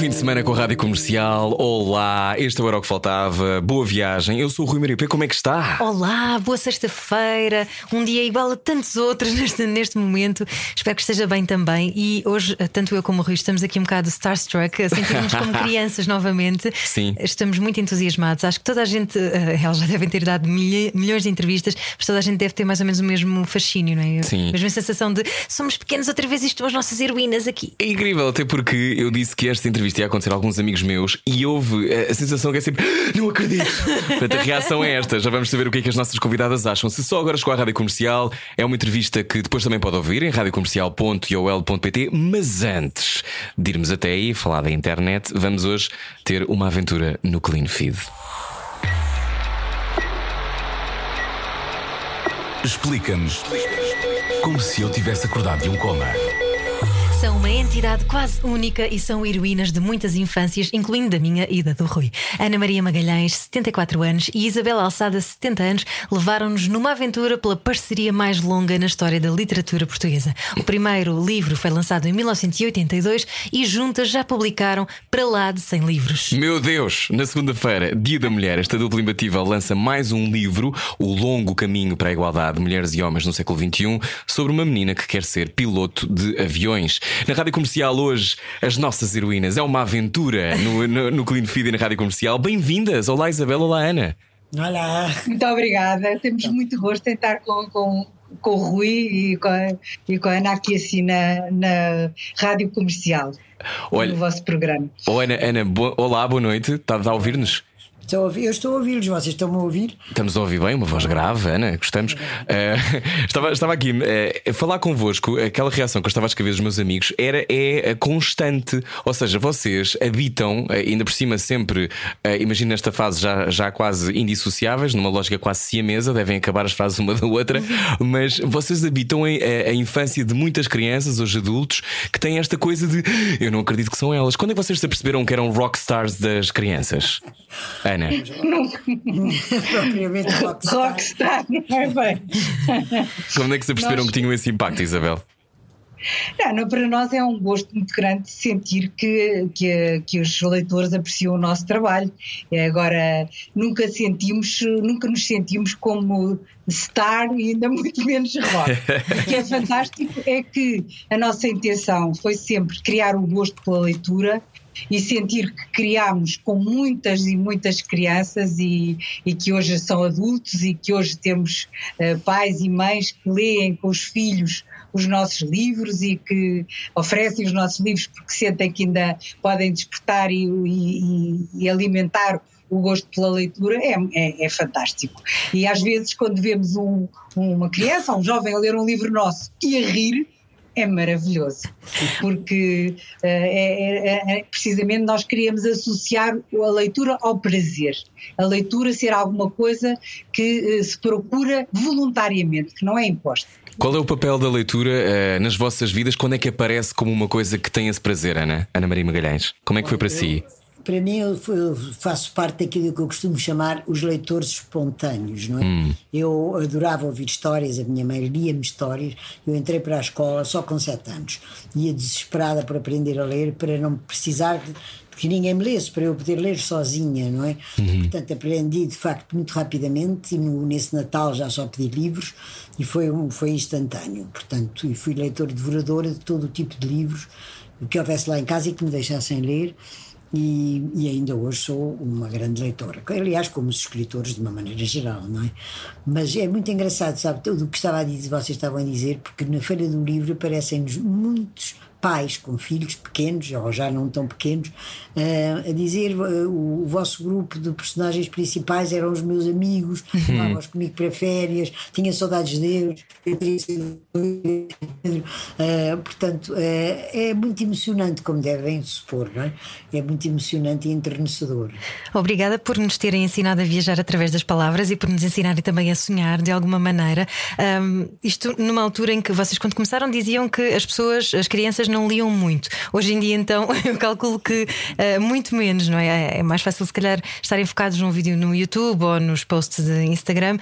Fim de semana com a Rádio Comercial. Olá, este era o que faltava. Boa viagem. Eu sou o Rui Maripe. Como é que está? Olá, boa sexta-feira. Um dia igual a tantos outros neste, neste momento. Espero que esteja bem também. E hoje, tanto eu como o Rui, estamos aqui um bocado starstruck, a sentirmos como crianças novamente. Sim. Estamos muito entusiasmados. Acho que toda a gente, eh, eles já devem ter dado milha- milhões de entrevistas, mas toda a gente deve ter mais ou menos o mesmo fascínio, não é? Sim. A mesma sensação de somos pequenos outra vez e estão as nossas heroínas aqui. É incrível, até porque eu disse que esta entrevista ia acontecer a alguns amigos meus e houve a, a sensação que é sempre não acredito. Portanto, a reação é esta. Já vamos saber o que é que as nossas convidadas acham. Se só agora chegou à Rádio Comercial, é uma entrevista que depois também pode ouvir em radiocomercial.iol.pt. Mas antes de irmos até aí falar da internet, vamos hoje ter uma aventura no Clean Feed. Explica-nos como se eu tivesse acordado de um coma. São uma entidade quase única e são heroínas de muitas infâncias, incluindo da minha e da do Rui. Ana Maria Magalhães, 74 anos, e Isabela Alçada, 70 anos, levaram-nos numa aventura pela parceria mais longa na história da literatura portuguesa. O primeiro livro foi lançado em 1982 e juntas já publicaram para lá de 100 livros. Meu Deus! Na segunda-feira, Dia da Mulher, esta dupla imbatível lança mais um livro, O Longo Caminho para a Igualdade de Mulheres e Homens no século XXI, sobre uma menina que quer ser piloto de aviões. Na rádio comercial, hoje, as nossas heroínas. É uma aventura no, no, no Clean Feed e na rádio comercial. Bem-vindas! Olá, Isabel, olá, Ana. Olá, muito obrigada. Temos muito gosto em estar com, com, com o Rui e com, a, e com a Ana aqui assim na, na rádio comercial, Olha, no vosso programa. oh, Ana, Ana bo- olá, boa noite. Está a ouvir-nos? Estou a ouvir- eu estou a ouvi-los, vocês estão-me a ouvir? Estamos a ouvir bem, uma voz grave, Ana, gostamos. Eh, estava, estava aqui eh, a falar convosco, aquela reação que eu estava a escrever dos meus amigos era é eh, constante. Ou seja, vocês habitam, eh, ainda por cima, sempre, eh, imagino nesta fase já, já quase indissociáveis, numa lógica quase siamesa, devem acabar as frases uma da outra, mas vocês habitam em- a, a infância de muitas crianças, hoje adultos, que têm esta coisa de eu não acredito que são elas. Quando é que vocês se aperceberam que eram rockstars das crianças? Ana. Propriamente rockstar. Rockstar, não é bem? Quando é que se aperceberam Nós- que tinham esse impacto, Isabel? Não, não, para nós é um gosto muito grande sentir que, que, que os leitores apreciam o nosso trabalho. É, Agora, nunca sentimos, nunca nos sentimos como star e ainda muito menos rock. O que é fantástico é que a nossa intenção foi sempre criar o gosto pela leitura e sentir que criámos com muitas e muitas crianças e, e que hoje são adultos e que hoje temos eh, pais e mães que leem com os filhos os nossos livros e que oferecem os nossos livros porque sentem que ainda podem despertar e, e- e alimentar o gosto pela leitura é, é- é fantástico. E às vezes, quando vemos um- uma criança, um jovem a ler um livro nosso e a rir, é maravilhoso, porque eh, é, é- é- precisamente nós queríamos associar a leitura ao prazer, a leitura ser alguma coisa que eh, se procura voluntariamente, que não é imposta. Qual é o papel da leitura eh, nas vossas vidas? Quando é que aparece como uma coisa que tem esse prazer, Ana? Ana Maria Magalhães. Como é que foi para si? Para mim, eu, eu faço parte daquilo que eu costumo chamar os leitores espontâneos, não é? Eu adorava ouvir histórias, a minha mãe lia-me histórias. Eu entrei para a escola só com sete anos. Ia desesperada por aprender a ler, para não precisar de, que ninguém me lesse, para eu poder ler sozinha, não é? Portanto, aprendi de facto muito rapidamente e no- nesse Natal já só pedi livros e foi, um- foi instantâneo. Portanto, e fui leitor devoradora de todo o tipo de livros que houvesse lá em casa e que me deixassem ler. E, e ainda hoje sou uma grande leitora. Aliás, como os escritores de uma maneira geral, não é? Mas é muito engraçado, sabe, tudo o que estava a dizer, vocês estavam a dizer, porque na Feira do Livro aparecem-nos muitos pais com filhos pequenos, ou já não tão pequenos, uh, a dizer uh, o, vosso grupo de personagens principais eram os meus amigos, levavam uhum. comigo para férias, tinha saudades deles, uh, portanto, é muito emocionante, como devem supor, não é? É muito emocionante e enternecedor. Obrigada por nos terem ensinado a viajar através das palavras e por nos ensinarem também a sonhar de alguma maneira. Um, isto numa altura em que vocês, quando começaram, diziam que as pessoas, as crianças, não liam muito. Hoje em dia, então, eu calculo que uh, muito menos, não é? É mais fácil, se calhar, estarem focados num vídeo no YouTube ou nos posts de Instagram.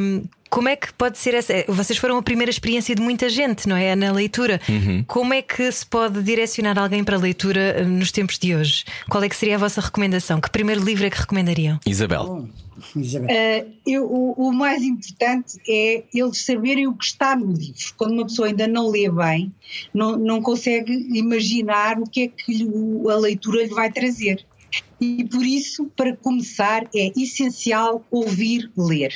Um, como é que pode ser essa? Vocês foram a primeira experiência de muita gente, não é? Na leitura. Uhum. Como é que se pode direcionar alguém para a leitura eh, nos tempos de hoje? Qual é que seria a vossa recomendação? Que primeiro livro é que recomendariam? Isabel. Uh, eu, o, o, mais importante é eles saberem o que está no livro. Quando uma pessoa ainda não lê bem, não, não consegue imaginar o que é que a leitura lhe vai trazer. E por isso, para começar, é essencial ouvir ler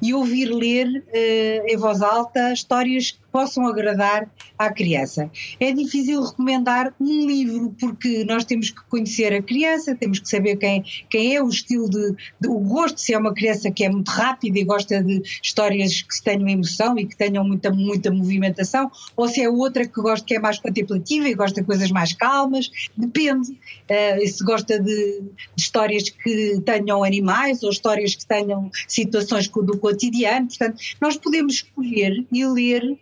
e ouvir ler uh, em voz alta histórias possam agradar à criança. É difícil recomendar um livro porque nós temos que conhecer a criança, temos que saber quem, quem é o estilo de, de, o gosto, se é uma criança que é muito rápida e gosta de histórias que tenham emoção e que tenham muita, muita movimentação, ou se é outra que gosta que é mais contemplativa e gosta de coisas mais calmas, depende. Uh, se gosta de, de histórias que tenham animais ou histórias que tenham situações do cotidiano, portanto, nós podemos escolher e ler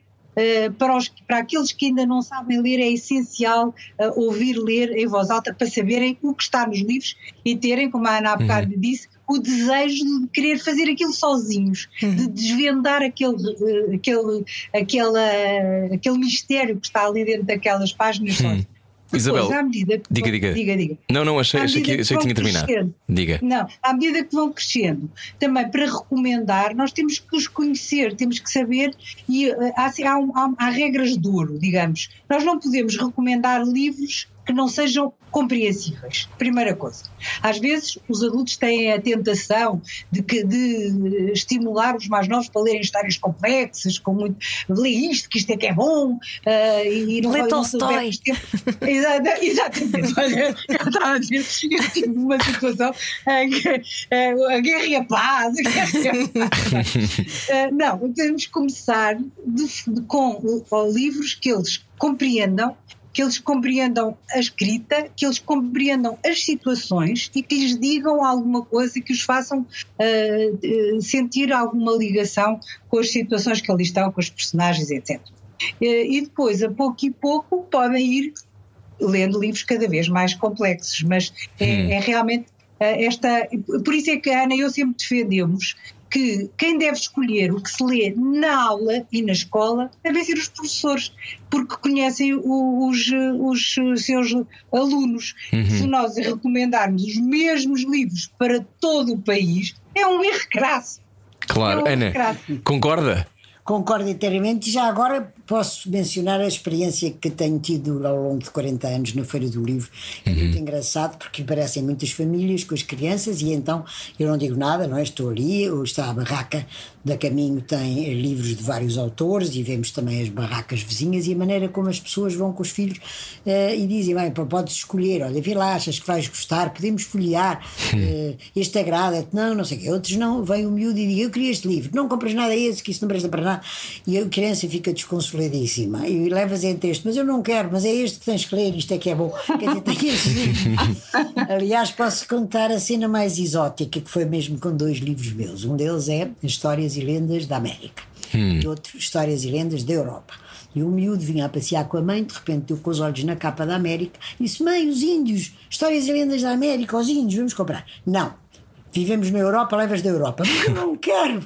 para, os, para aqueles que ainda não sabem ler, é essencial uh, ouvir ler em voz alta para saberem o que está nos livros e terem, como a Ana há bocado uhum. disse, o desejo de querer fazer aquilo sozinhos, uhum. de desvendar aquele, uh, aquele, aquela, aquele mistério que está ali dentro daquelas páginas uhum. Sozinhos. Isabel, à medida que diga, vão, diga. diga, diga. Não, não, achei, achei que, achei que tinha terminado. Diga. Não, à medida que vão crescendo, também para recomendar, nós temos que os conhecer, temos que saber, e uh, há, há, há, há regras de ouro, digamos. Nós não podemos recomendar livros que não sejam compreensíveis. Primeira coisa. Às vezes os adultos têm a tentação de, que, de estimular os mais novos para lerem histórias complexas, com muito. lê isto, que isto é que é bom, uh, e não Lê Tolstói. Exatamente. Olha, eu estava a dizer, eu tive uma situação em que uh, a guerra e a paz. uh, não, temos que começar de, de, com livros que eles compreendam que eles compreendam a escrita, que eles compreendam as situações e que lhes digam alguma coisa que os façam uh, sentir alguma ligação com as situações que ali estão, com os personagens, etc. Uh, e depois, a pouco e pouco, podem ir lendo livros cada vez mais complexos, mas é, hum. é realmente uh, esta. Por isso é que a Ana e eu sempre defendemos que quem deve escolher o que se lê na aula e na escola devem ser os professores, porque conhecem os, os seus alunos. Uhum. Se nós recomendarmos os mesmos livros para todo o país, é um erro crasso. Claro, é um Ana, concorda? Concordo inteiramente. E já agora posso mencionar a experiência que tenho tido ao longo de 40 anos na Feira do Livro. É uhum. muito engraçado porque parecem muitas famílias com as crianças e então eu não digo nada, não é? Estou ali, ou está a barraca da Caminho tem livros de vários autores e vemos também as barracas vizinhas e a maneira como as pessoas vão com os filhos uh, e dizem, bem, podes escolher, olha, vê lá, achas que vais gostar, podemos folhear, uh, este agrada-te, não, não sei o quê. Outros não, vem o miúdo e diz, eu queria este livro, não compras nada a esse, que isso não presta para nada. E a criança fica desconsoladíssima e levas em texto, mas eu não quero, mas é este que tens que ler, isto é que é bom. Quer dizer, tem este Aliás, posso contar a cena mais exótica, que foi mesmo com dois livros meus. Um deles é Histórias e Lendas da América hum. e outro Histórias e Lendas da Europa. E o miúdo vinha a passear com a mãe, de repente deu com os olhos na capa da América e disse: Mãe, os índios, histórias e lendas da América, os índios, vamos comprar. Não, vivemos na Europa, levas da Europa. Mas eu não quero.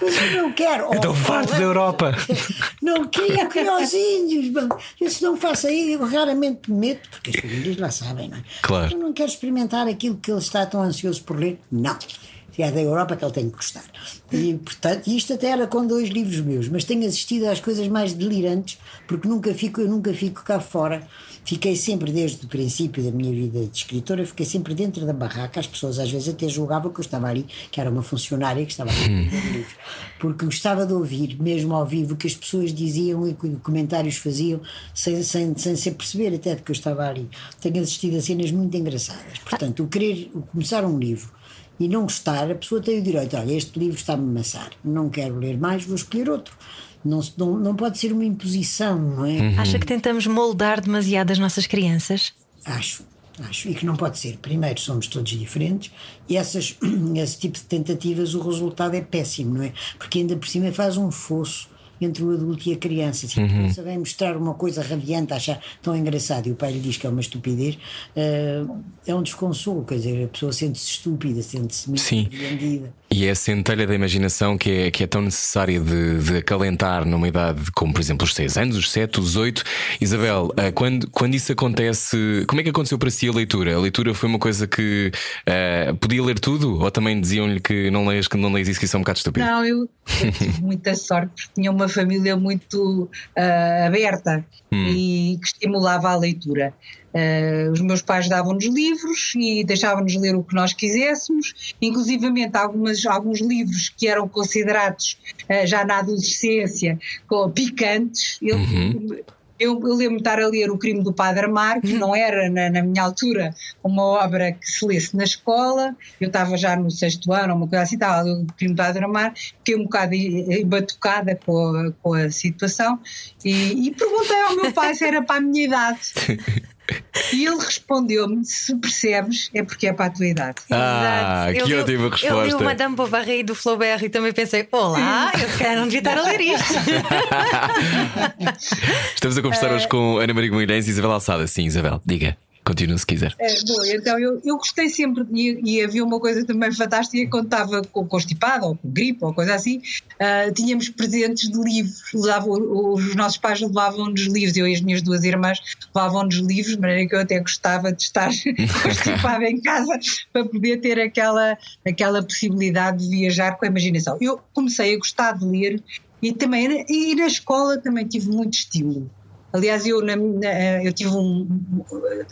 Mas eu não quero. Estou oh, farto da Europa. Não queria, queria os índios. Eu se não faço aí, eu raramente me meto, porque as famílias lá sabem, não é? Claro. Eu não quero experimentar aquilo que ele está tão ansioso por ler. Não. Se é da Europa que ele tem que gostar. E, portanto, isto até era com dois livros meus, mas tenho assistido às coisas mais delirantes, porque nunca fico, eu nunca fico cá fora. Fiquei sempre, desde o princípio da minha vida de escritora, fiquei sempre dentro da barraca. As pessoas às vezes até julgavam que eu estava ali, que era uma funcionária que estava ali. Porque gostava de ouvir, mesmo ao vivo, o que as pessoas diziam e que comentários faziam, sem, sem, sem se perceber até de que eu estava ali. Tenho assistido a cenas muito engraçadas. Portanto, o querer o começar um livro e não gostar, a pessoa tem o direito, olha, este livro está-me a amassar, não quero ler mais, vou escolher outro. Não, não, não pode ser uma imposição, não é? Uhum. Acha que tentamos moldar demasiado as nossas crianças? Acho, acho. E que não pode ser. Primeiro, somos todos diferentes e essas, esse tipo de tentativas, o resultado é péssimo, não é? Porque ainda por cima faz um fosso entre o adulto e a criança. Se a criança vem mostrar uma coisa radiante, achar tão engraçado e o pai lhe diz que é uma estupidez, uh, é um desconsolo. Quer dizer, a pessoa sente-se estúpida, sente-se muito Sim. surpreendida. E é a centelha da imaginação que é, que é tão necessária de, de acalentar numa idade como, por exemplo, os 6 anos, os 7, os 8. Isabel, ah, quando, quando isso acontece, como é que aconteceu para si a leitura? A leitura foi uma coisa que ah, podia ler tudo? Ou também diziam-lhe que não leias, que não leias isso, que isso é um bocado estúpido? Não, eu, eu tive muita sorte porque tinha uma família muito ah, aberta e que estimulava a leitura. Ah, os meus pais davam-nos livros e deixavam-nos ler o que nós quiséssemos, inclusivamente algumas, alguns livros que eram considerados ah, já na adolescência com, picantes. Eu, eu, eu lembro-me de estar a ler O Crime do Padre Amaro, que não era, na, na minha altura, uma obra que se lesse na escola. Eu estava já no sexto ano, uma coisa assim, estava a ler O Crime do Padre Amaro, fiquei um bocado embatucada com a, com a situação e, e perguntei ao meu pai se era para a minha idade. E ele respondeu-me: se percebes, é porque é para a tua idade. Ah, Exato. que Eu li- ótima Eu li resposta. o Madame Bovary do Flaubert e também pensei: Olá, eu calhar não devia estar a ler isto. Estamos a conversar hoje com Ana Maria Guimarães e Isabel Alçada. Sim, Isabel, diga. Continua se quiser. É, bom, então eu, eu gostei sempre, e, e havia uma coisa também fantástica quando estava com constipado ou com gripe ou coisa assim, ah, tínhamos presentes de livros, levavam, os nossos pais levavam-nos livros, eu e as minhas duas irmãs levavam-nos livros, de maneira que eu até gostava de estar constipada em casa para poder ter aquela, aquela possibilidade de viajar com a imaginação. Eu comecei a gostar de ler e também e na escola também tive muito estímulo. Aliás, eu, na- na- eu tive um.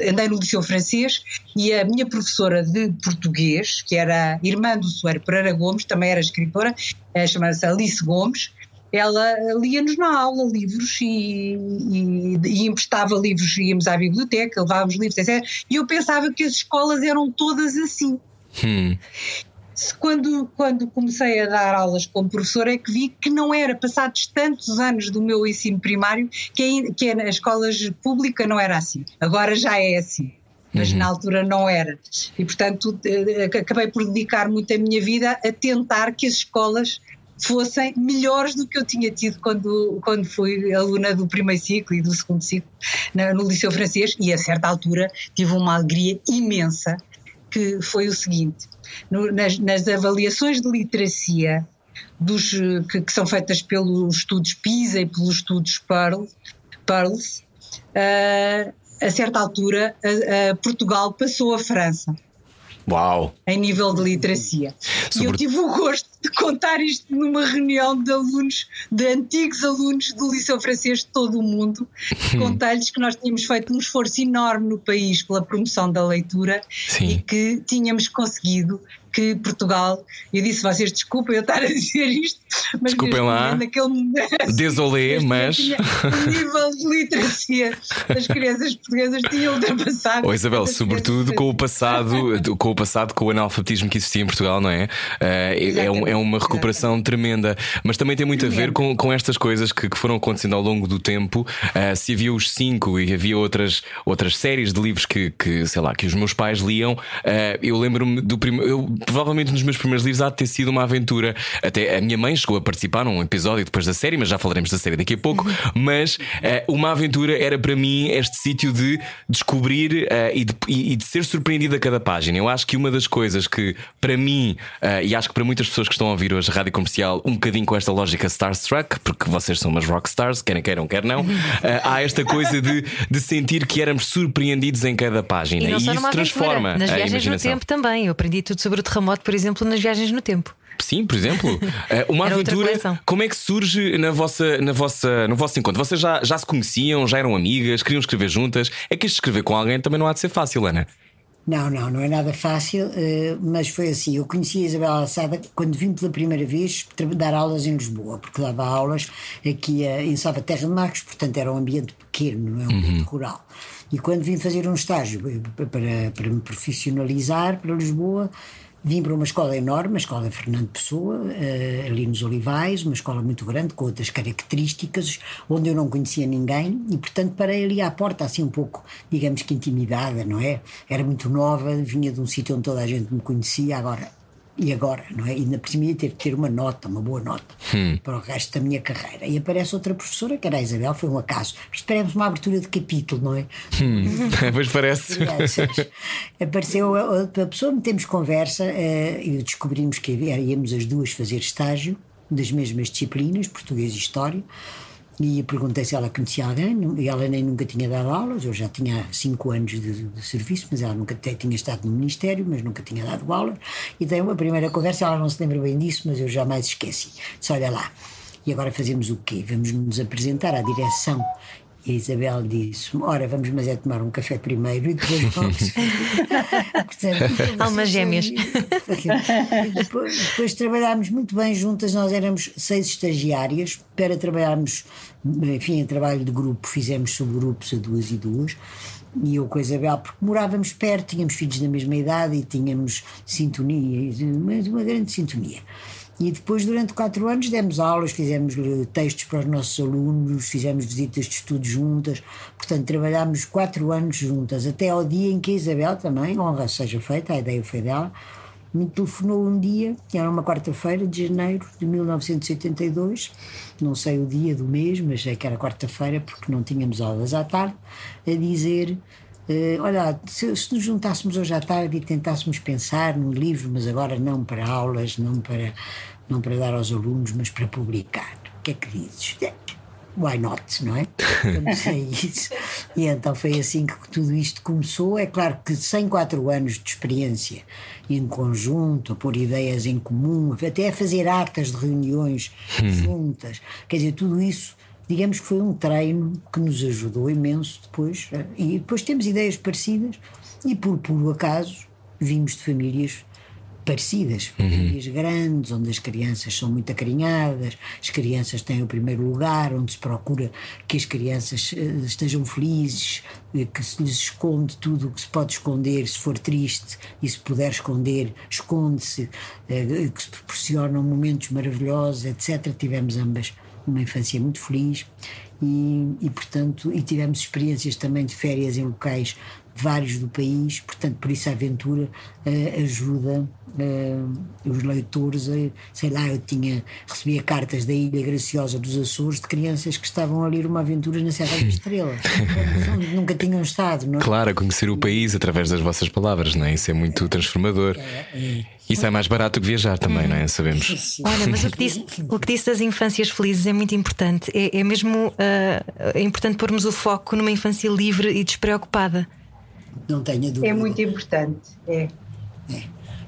andei no Liceu Francês e a minha professora de português, que era irmã do Soeiro Pereira Gomes, também era escritora, eh, chamava-se Alice Gomes, ela lia-nos na aula livros e, e, e emprestava livros, íamos à biblioteca, levávamos livros, etc. E eu pensava que as escolas eram todas assim. Hum, Quando, quando comecei a dar aulas como professora é que vi que não era, passados tantos anos do meu ensino primário, que, que na escolas pública não era assim. Agora já é assim. Mas na altura não era. E, portanto, eh, acabei por dedicar muito a minha vida a tentar que as escolas fossem melhores do que eu tinha tido quando, quando fui aluna do primeiro ciclo e do segundo ciclo no Liceu Francês. E a certa altura tive uma alegria imensa, que foi o seguinte: no- nas, nas avaliações de literacia dos, que, que são feitas pelos estudos PISA e pelos estudos Pearl, Pearls, eh, a certa altura Portugal passou a França uau! em nível de literacia. E eu Sobre- tive o gosto de contar isto numa reunião de alunos, de antigos alunos do Liceu Francês de todo o mundo. Contei-lhes que nós tínhamos feito um esforço enorme no país pela promoção da leitura Sim. e que tínhamos conseguido que Portugal, eu disse vocês desculpem eu estar a dizer isto, mas Desculpem lá. naquele este mas. o nível de literacia das crianças portuguesas tinha ultrapassado. Oh, Isabel, sobretudo com o passado, com o passado, com o analfabetismo que existia em Portugal, não é? Eh, é, um- é uma recuperação tremenda, mas também tem muito a ver com, com estas coisas que, que foram acontecendo ao longo do tempo. Eh, se havia os cinco e havia outras, outras séries de livros que, que, sei lá, que os meus pais liam, eh, eu lembro-me do primeiro. Provavelmente dos meus primeiros livros há de ter sido uma aventura. Até a minha mãe chegou a participar num episódio depois da série, mas já falaremos da série daqui a pouco. Mas eh, uma aventura era para mim este sítio de descobrir eh, e, de, e- e de ser surpreendido a cada página. Eu acho que uma das coisas que, para mim, eh, e acho que para muitas pessoas que estão a ouvir hoje a rádio comercial, um bocadinho com esta lógica Starstruck, porque vocês são umas rockstars, querem queiram, quer não, eh, há esta coisa de, de sentir que éramos surpreendidos em cada página. E só isso transforma nas viagens no tempo também. Eu aprendi tudo sobre o terremoto, por exemplo, nas viagens no tempo. Sim, por exemplo, eh, uma Era aventura. Como é que surge na vossa, na vossa, no vosso encontro? Vocês já, já se conheciam, já eram amigas, queriam escrever juntas? É que isto de escrever com alguém também não há de ser fácil, Ana. Não, não, não é nada fácil, eh, mas foi assim. Eu conheci a Isabel Alçada quando vim pela primeira vez dar aulas em Lisboa, porque dava aulas aqui em Salvaterra de Marcos, portanto era um ambiente pequeno, não é um ambiente rural. E quando vim fazer um estágio eh, para, para me profissionalizar para Lisboa, vim para uma escola enorme, a escola Fernando Pessoa, eh, ali nos Olivais, uma escola muito grande, com outras características, onde eu não conhecia ninguém e, portanto, parei ali à porta, assim um pouco, digamos que intimidada, não é? Era muito nova, vinha de um sítio onde toda a gente me conhecia, agora. E agora, não é? E ainda por cima ia ter que ter uma nota, uma boa nota, para o resto da minha carreira. E aparece outra professora, que era a Isabel, foi um acaso. Esperemos uma abertura de capítulo, não é? pois parece. Apareceu a outra pessoa, metemos conversa eh, e descobrimos que íamos as duas fazer estágio das mesmas disciplinas, português e história. E perguntei se ela conhecia alguém, e ela nem nunca tinha dado aulas. Eu já tinha cinco anos de, de serviço, mas ela nunca tinha estado no Ministério, mas nunca tinha dado aulas. E tem uma primeira conversa, ela não se lembra bem disso, mas eu jamais esqueci. Disse: Olha lá, e agora fazemos o quê? Vamos nos apresentar à direção. E a Isabel disse: Ora, vamos, mas é tomar um café primeiro e depois vamos. Portanto, Almas gêmeas. depois, depois trabalhámos muito bem juntas, nós éramos seis estagiárias para trabalharmos, enfim, em trabalho de grupo, fizemos subgrupos a duas e duas. E eu com a Isabel, porque morávamos perto, tínhamos filhos da mesma idade e tínhamos sintonia, mas uma grande sintonia. E depois, durante quatro anos, demos aulas, fizemos textos para os nossos alunos, fizemos visitas de estudo juntas. Portanto, trabalhámos quatro anos juntas, até ao dia em que a Isabel também, honra seja feita, a ideia foi dela, me telefonou um dia, que era uma quarta-feira de janeiro de 1982, não sei o dia do mês, mas sei que era quarta-feira, porque não tínhamos aulas à tarde, a dizer. eh, olha, se, se nos juntássemos hoje à tarde e tentássemos pensar num livro, mas agora não para aulas, não para, não para dar aos alunos, mas para publicar, o que é que dizes? Why not, não é? Comecei isso. E então foi assim que tudo isto começou. É claro que sem quatro anos de experiência em conjunto, a pôr ideias em comum, até a fazer atas de reuniões juntas, quer dizer, tudo isso digamos que foi um treino que nos ajudou imenso depois. eh, E depois temos ideias parecidas e por puro acaso vimos de famílias parecidas, famílias grandes, onde as crianças são muito acarinhadas, as crianças têm o primeiro lugar, onde se procura que as crianças eh, estejam felizes, eh, que se lhes esconde tudo o que se pode esconder, se for triste e se puder esconder, esconde-se, eh, que se proporcionam momentos maravilhosos, etc. Tivemos ambas uma infância muito feliz e, e, portanto e tivemos experiências também de férias em locais vários do país portanto por isso a aventura eh, ajuda eh, os leitores a, sei lá eu tinha recebia cartas da Ilha Graciosa dos Açores de crianças que estavam a ler uma aventura na Serra da Estrela onde nunca tinham estado não é? Claro, a conhecer o país através das vossas palavras, não é? Isso é muito transformador. Isso é mais barato que viajar também, não é? Sabemos. Olha, mas o que, disse, o que disse das infâncias felizes é muito importante. É, é mesmo ah, é importante pormos o foco numa infância livre e despreocupada. Não tenha dúvida É muito importante. É.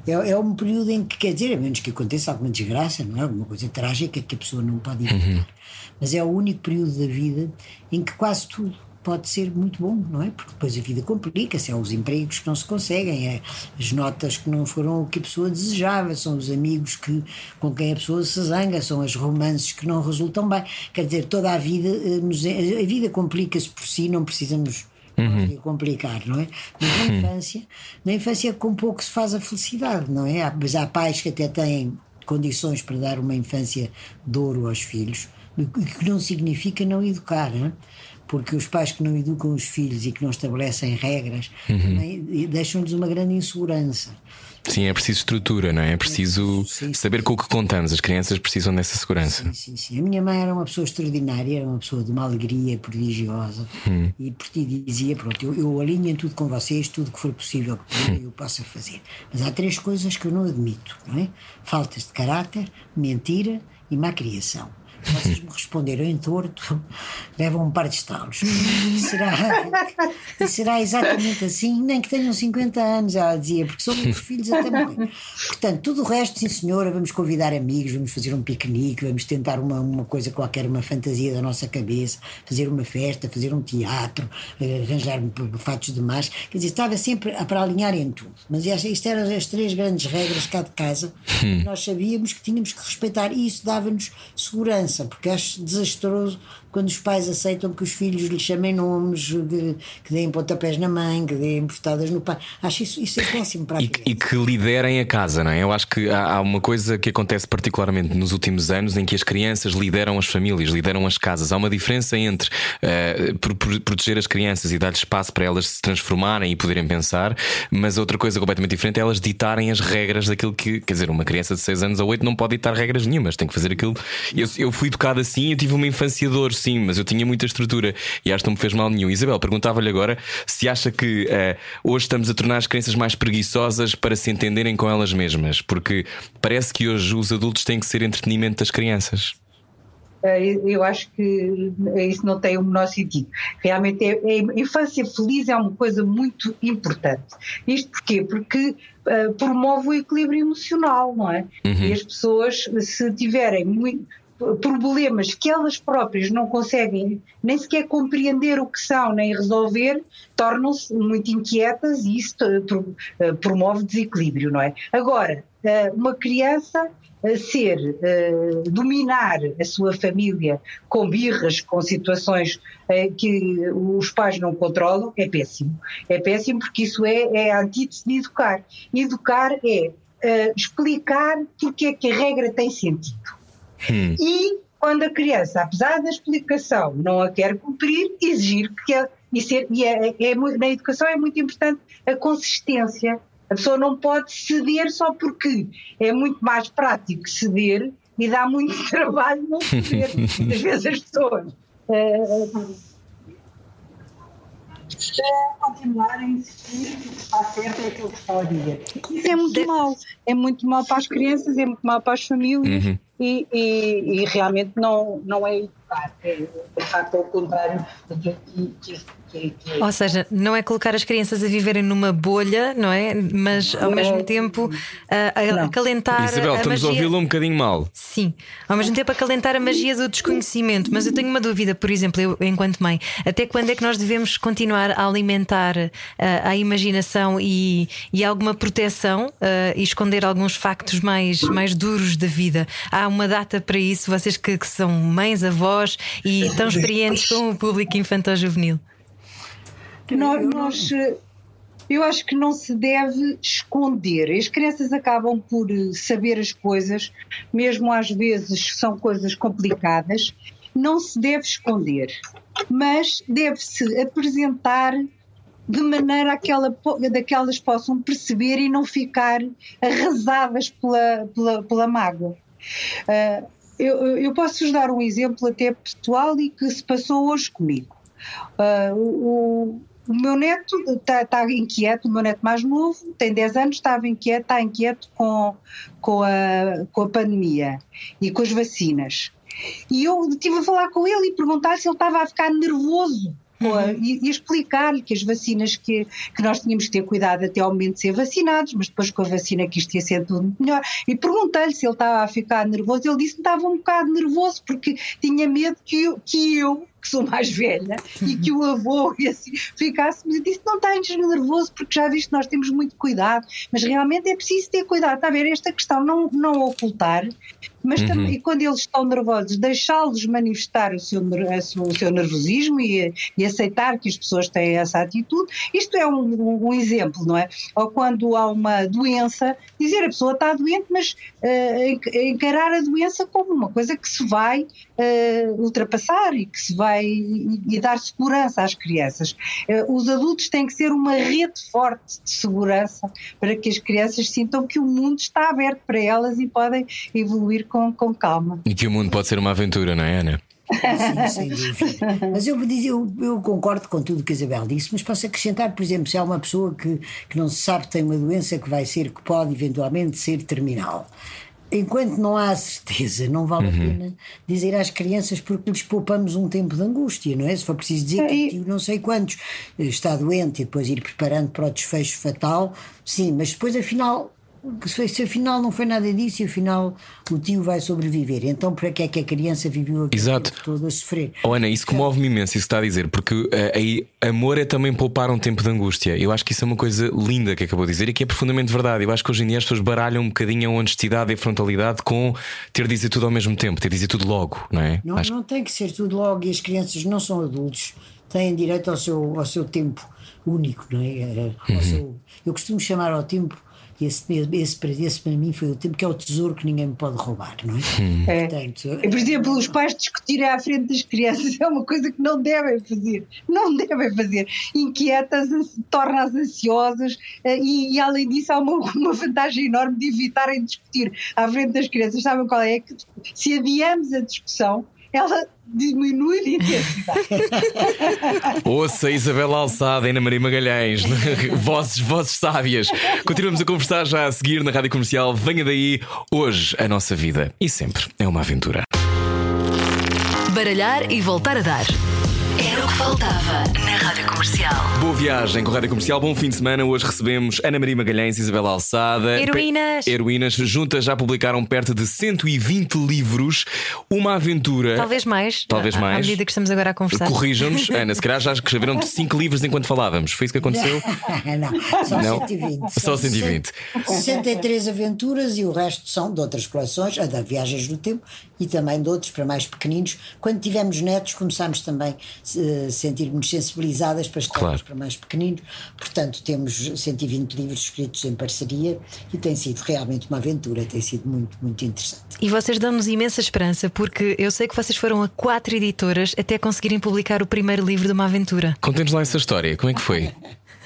É, é um período em que, quer dizer, a menos que aconteça alguma desgraça, não é? Alguma coisa trágica que a pessoa não pode evitar. Mas é o único período da vida em que quase tudo pode ser muito bom, não é? Porque depois a vida complica-se, é os empregos que não se conseguem, é as notas que não foram o que a pessoa desejava, são os amigos que, com quem a pessoa se zanga, são as romances que não resultam bem. Quer dizer, toda a vida, eh, a vida complica-se por si, não precisamos de complicar, não é? Mas na infância, na infância com pouco se faz a felicidade, não é? Mas há pais que até têm condições para dar uma infância de ouro aos filhos, o que não significa não educar, não é? Porque os pais que não educam os filhos e que não estabelecem regras também deixam-lhes uma grande insegurança. Sim, é preciso estrutura, não é? É preciso Sim. saber com o que contamos. As crianças precisam dessa segurança. Sim, sim, sim. A minha mãe era uma pessoa extraordinária, era uma pessoa de uma alegria prodigiosa e por ti dizia: Pronto, eu, eu alinho em tudo com vocês, tudo que for possível que puder, eu possa fazer. Mas há três coisas que eu não admito, não é? Faltas de caráter, mentira e má criação. Vocês me responderam em torto, levam um par de estalos. será, será exatamente assim, nem que tenham 50 anos, ela dizia, porque são meus filhos até morrer. Portanto, tudo o resto, sim senhora, vamos convidar amigos, vamos fazer um piquenique, vamos tentar uma, uma coisa qualquer, uma fantasia da nossa cabeça, fazer uma festa, fazer um teatro, eh, arranjar fatos de mais. Quer dizer, estava sempre para alinhar em tudo. Mas isto eram as três grandes regras cá de casa. Hum. Nós sabíamos que tínhamos que respeitar e isso dava-nos segurança, porque acho desastroso quando os pais aceitam que os filhos lhe chamem nomes, que, que deem pontapés na mãe, que deem portadas no pai. Acho isso, isso é péssimo para a e, e que liderem a casa, não é? Eu acho que há, há, uma coisa que acontece particularmente nos últimos anos em que as crianças lideram as famílias, lideram as casas. Há uma diferença entre uh, proteger as crianças e dar espaço para elas se transformarem e poderem pensar, mas outra coisa completamente diferente é elas ditarem as regras daquilo que, quer dizer, uma criança de 6 anos ou 8 não pode ditar regras nenhumas, tem que fazer aquilo. Eu, eu fui educado assim, eu tive uma infância de dor, sim, mas eu tinha muita estrutura e acho que não me fez mal nenhum. Isabel, perguntava-lhe agora se acha que uh, hoje estamos a tornar as crianças mais preguiçosas para se entenderem com elas mesmas, porque parece que hoje os adultos têm que ser entretenimento das crianças. Eh, eu acho que isso não tem o menor sentido. Realmente, é, é, a infância feliz é uma coisa muito importante. Isto porquê? Porque uh, promove o equilíbrio emocional, não é? Uhum. E as pessoas, se tiverem muito, problemas que elas próprias não conseguem nem sequer compreender o que são, nem resolver, tornam-se muito inquietas e isso eh, promove desequilíbrio, não é? Agora, eh, uma criança ser, dominar a sua família com birras, com situações que os pais não controlam, é péssimo. É péssimo porque isso é, é a antítese de educar. Educar é explicar porque é que a regra tem sentido. Hum. E quando a criança, apesar da explicação, não a quer cumprir, exigir que ela, e, ser, e é, é, é, na educação é muito importante a consistência. A pessoa não pode ceder só porque é muito mais prático ceder e dá muito trabalho não ceder. Muitas vezes as pessoas. Uh, continuar a insistir que está certo é aquilo que está a dizer. Isso é muito mau. É muito mau para as crianças, é muito mau para as famílias. Uhum e, e, e realmente não, não é é de facto ao contrário do que, que, que, que, Ou seja, não é colocar as crianças a viverem numa bolha, não é? Mas ao mesmo é, tempo a, a acalentar. Isabel, a estamos magia... a ouvi-lo um bocadinho mal. Sim, ao mesmo tempo acalentar a magia do desconhecimento. Mas eu tenho uma dúvida, por exemplo, eu, enquanto mãe, até quando é que nós devemos continuar a alimentar a, a imaginação e, e alguma proteção uh, e esconder alguns factos mais, mais duros da vida? Há uma data para isso, vocês que, que são mães, avós e tão experientes com o público infantil-juvenil? Nós, nós, eu acho que não se deve esconder. As crianças acabam por saber as coisas, mesmo às vezes são coisas complicadas. Não se deve esconder, mas deve-se apresentar de maneira que ela, daquelas possam perceber e não ficar arrasadas pela, pela, pela mágoa. Uh, eu, eu posso-vos dar um exemplo até pessoal e que se passou hoje comigo. Uh, o, o meu neto está tá inquieto, o meu neto mais novo, tem 10 anos, estava inquieto, está inquieto com, com, a, com a pandemia e com as vacinas. E eu estive a falar com ele e perguntar se ele estava a ficar nervoso uhum. e, e explicar-lhe que as vacinas que, que nós tínhamos que ter cuidado até ao momento de ser vacinados, mas depois com a vacina que isto ia ser tudo melhor. E perguntei-lhe se ele estava a ficar nervoso. Ele disse que estava um bocado nervoso porque tinha medo que eu, que eu que sou mais velha, e que o avô e assim, ficasse, mas eu disse, não estás nervoso, porque já viste, nós temos muito cuidado, mas realmente é preciso ter cuidado, está a ver, esta questão não, não ocultar, mas uhum. também quando eles estão nervosos, deixá-los manifestar o seu, o seu nervosismo e, e, aceitar que as pessoas têm essa atitude. Isto é um, um, exemplo, não é? Ou quando há uma doença, dizer a pessoa está doente, mas uh, encarar a doença como uma coisa que se vai uh, ultrapassar e que se vai e, e dar segurança às crianças. Uh, os adultos têm que ser uma rede forte de segurança para que as crianças sintam que o mundo está aberto para elas e podem evoluir com, com calma. E que o mundo pode ser uma aventura, não é, Ana? Sim, sem dúvida. Mas eu, eu, eu concordo com tudo que a Isabel disse, mas posso acrescentar, por exemplo, se há uma pessoa que, que não se sabe que tem uma doença que vai ser, que pode eventualmente ser terminal enquanto não há certeza, não vale Uhum. a pena dizer às crianças porque lhes poupamos um tempo de angústia, não é? Se for preciso dizer que E- o tio não sei quantos eh, está doente e depois ir preparando para o desfecho fatal, sim, mas depois afinal. Se, afinal não foi nada disso e afinal o tio vai sobreviver, então para que é que a criança viveu Exato. tempo todo a sofrer? Oh, Ana, isso comove-me imenso, isso que está a dizer, porque eh, aí amor é também poupar um tempo de angústia. Eu acho que isso é uma coisa linda que acabou de dizer e que é profundamente verdade. Eu acho que hoje em dia as pessoas baralham um bocadinho a honestidade e a frontalidade com ter de dizer tudo ao mesmo tempo, ter de dizer tudo logo, não é? Não, Acho- não tem que ser tudo logo e as crianças não são adultos, têm direito ao seu, ao seu tempo único, não é? Eh, Uhum. seu- eu costumo chamar ao tempo, esse, esse, para- esse para mim foi o tempo que é o tesouro que ninguém me pode roubar, não é? É. Portanto, E, Por exemplo, os pais discutirem à frente das crianças é uma coisa que não devem fazer. Não devem fazer. Inquietas, torna-as ansiosas eh, e, e, além disso, há uma, uma vantagem enorme de evitarem discutir à frente das crianças. Sabem qual é? Que se adiamos a discussão, ela diminui de intensidade. Ouça Isabela Alçada e Ana Maria Magalhães, vozes, vozes sábias. Continuamos a conversar já a seguir na Rádio Comercial. Venha daí, hoje a nossa vida e sempre é uma aventura. Baralhar e voltar a dar. Era o que faltava na Rádio Comercial. Boa viagem com a Rádio Comercial, bom fim de semana. Hoje recebemos Ana Maria Magalhães e Isabela Alçada. Heroínas. Heroínas. Juntas já publicaram perto de 120 livros. Uma aventura. Talvez mais. Talvez mais. À medida que estamos agora a conversar. Corrijam-nos, Ana, se calhar já escreveram 5 livros enquanto falávamos. Foi isso que aconteceu? não, só Não? 120. Só 120. 63 aventuras e o resto são de outras coleções, a da Viagens no Tempo e também de outros para mais pequeninos. Quando tivemos netos, começámos também a sentir-nos sensibilizadas para histórias Claro. para mais pequeninos. Portanto, temos 120 livros escritos em parceria e tem sido realmente uma aventura, tem sido muito, muito interessante. E vocês dão-nos imensa esperança porque eu sei que vocês foram a quatro editoras até conseguirem publicar o primeiro livro de uma aventura. Contem-nos lá essa história. Como é que foi?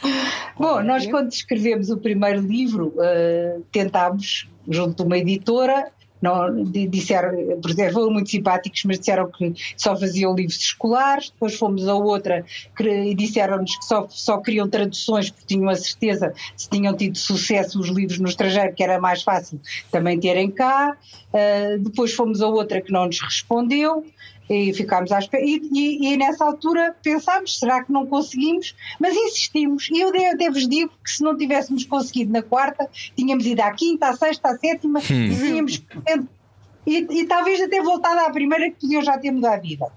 Bom, nós quando escrevemos o primeiro livro, eh, tentámos, junto de uma editora, não, di- disseram, foram muito simpáticos, mas disseram que só faziam livros escolares, depois fomos a outra e disseram-nos que só, só queriam traduções porque tinham a certeza se tinham tido sucesso os livros no estrangeiro, que era mais fácil também terem cá. Eh, depois fomos a outra que não nos respondeu e ficámos à espera. E, e- e nessa altura pensámos, será que não conseguimos? Mas insistimos. E eu até vos digo que se não tivéssemos conseguido na quarta, tínhamos ido à quinta, à sexta, à sétima, e tínhamos. E, e talvez até voltado à primeira que podiam já ter mudado a vida.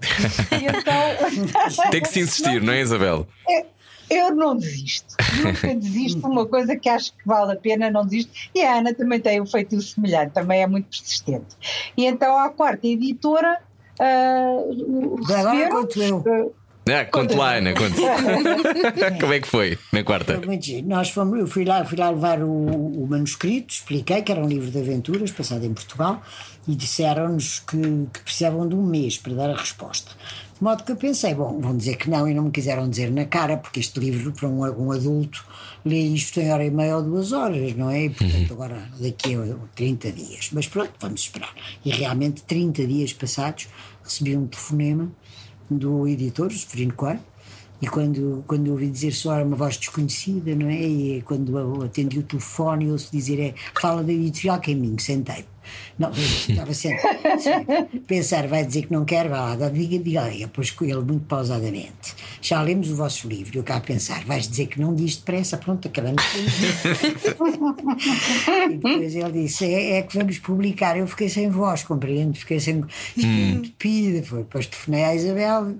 Então, Tem que se insistir, não é, Isabel? eu não desisto. Nunca desisto. Uma coisa que acho que vale a pena, não desisto. E a Ana também tem um feitio semelhante, também é muito persistente. E então à quarta editora. Ah, Agora conto eu. ah, Ah, conte lá, Ana, conte. Como é que foi na quarta? Nós fomos, eu fui lá, fui lá levar o, o manuscrito, expliquei que era um livro de aventuras passado em Portugal e disseram-nos que, que precisavam de um mês para dar a resposta. De modo que eu pensei, bom, vão dizer que não e não me quiseram dizer na cara, porque este livro, para um, um adulto, lê isto em hora e meia ou duas horas, não é? E, portanto, agora daqui a 30 dias. Mas pronto, vamos esperar. E realmente, 30 dias passados, recebi um telefonema do editor, o Severino Coelho, e quando, quando ouvi dizer só era uma voz desconhecida, não é? E quando atendi o telefone, ouço dizer é fala da editorial Caminho, sentei-me. Não, estava sempre pensar, vai dizer que não quer, vá lá, diga, diga, diga. Depois com ele muito pausadamente. Já lemos o vosso livro, eu cá a pensar, vais dizer que não diz depressa, pronto, acabamos e depois ele disse, é, é que vamos publicar. Eu fiquei sem voz, compreendo, fiquei sem. Fiquei pida. Foi, depois telefonei à Isabel,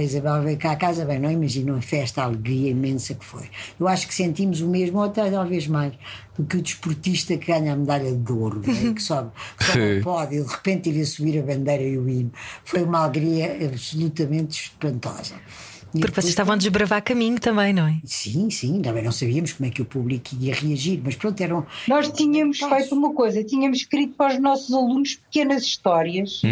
a Isabel veio cá a casa, bem, não imaginam a festa, a alegria imensa que foi. Eu acho que sentimos o mesmo, ou até talvez mais, do que o desportista que ganha a medalha de ouro, é? que sobe, sobe ao pódio, de repente vê subir a bandeira e o hino. Foi uma alegria absolutamente espantosa. Porque depois- vocês estavam a desbravar caminho também, não é? Sim, sim, também não sabíamos como é que o público ia reagir, mas pronto, eram. Nós tínhamos Passo. feito uma coisa, tínhamos escrito para os nossos alunos pequenas histórias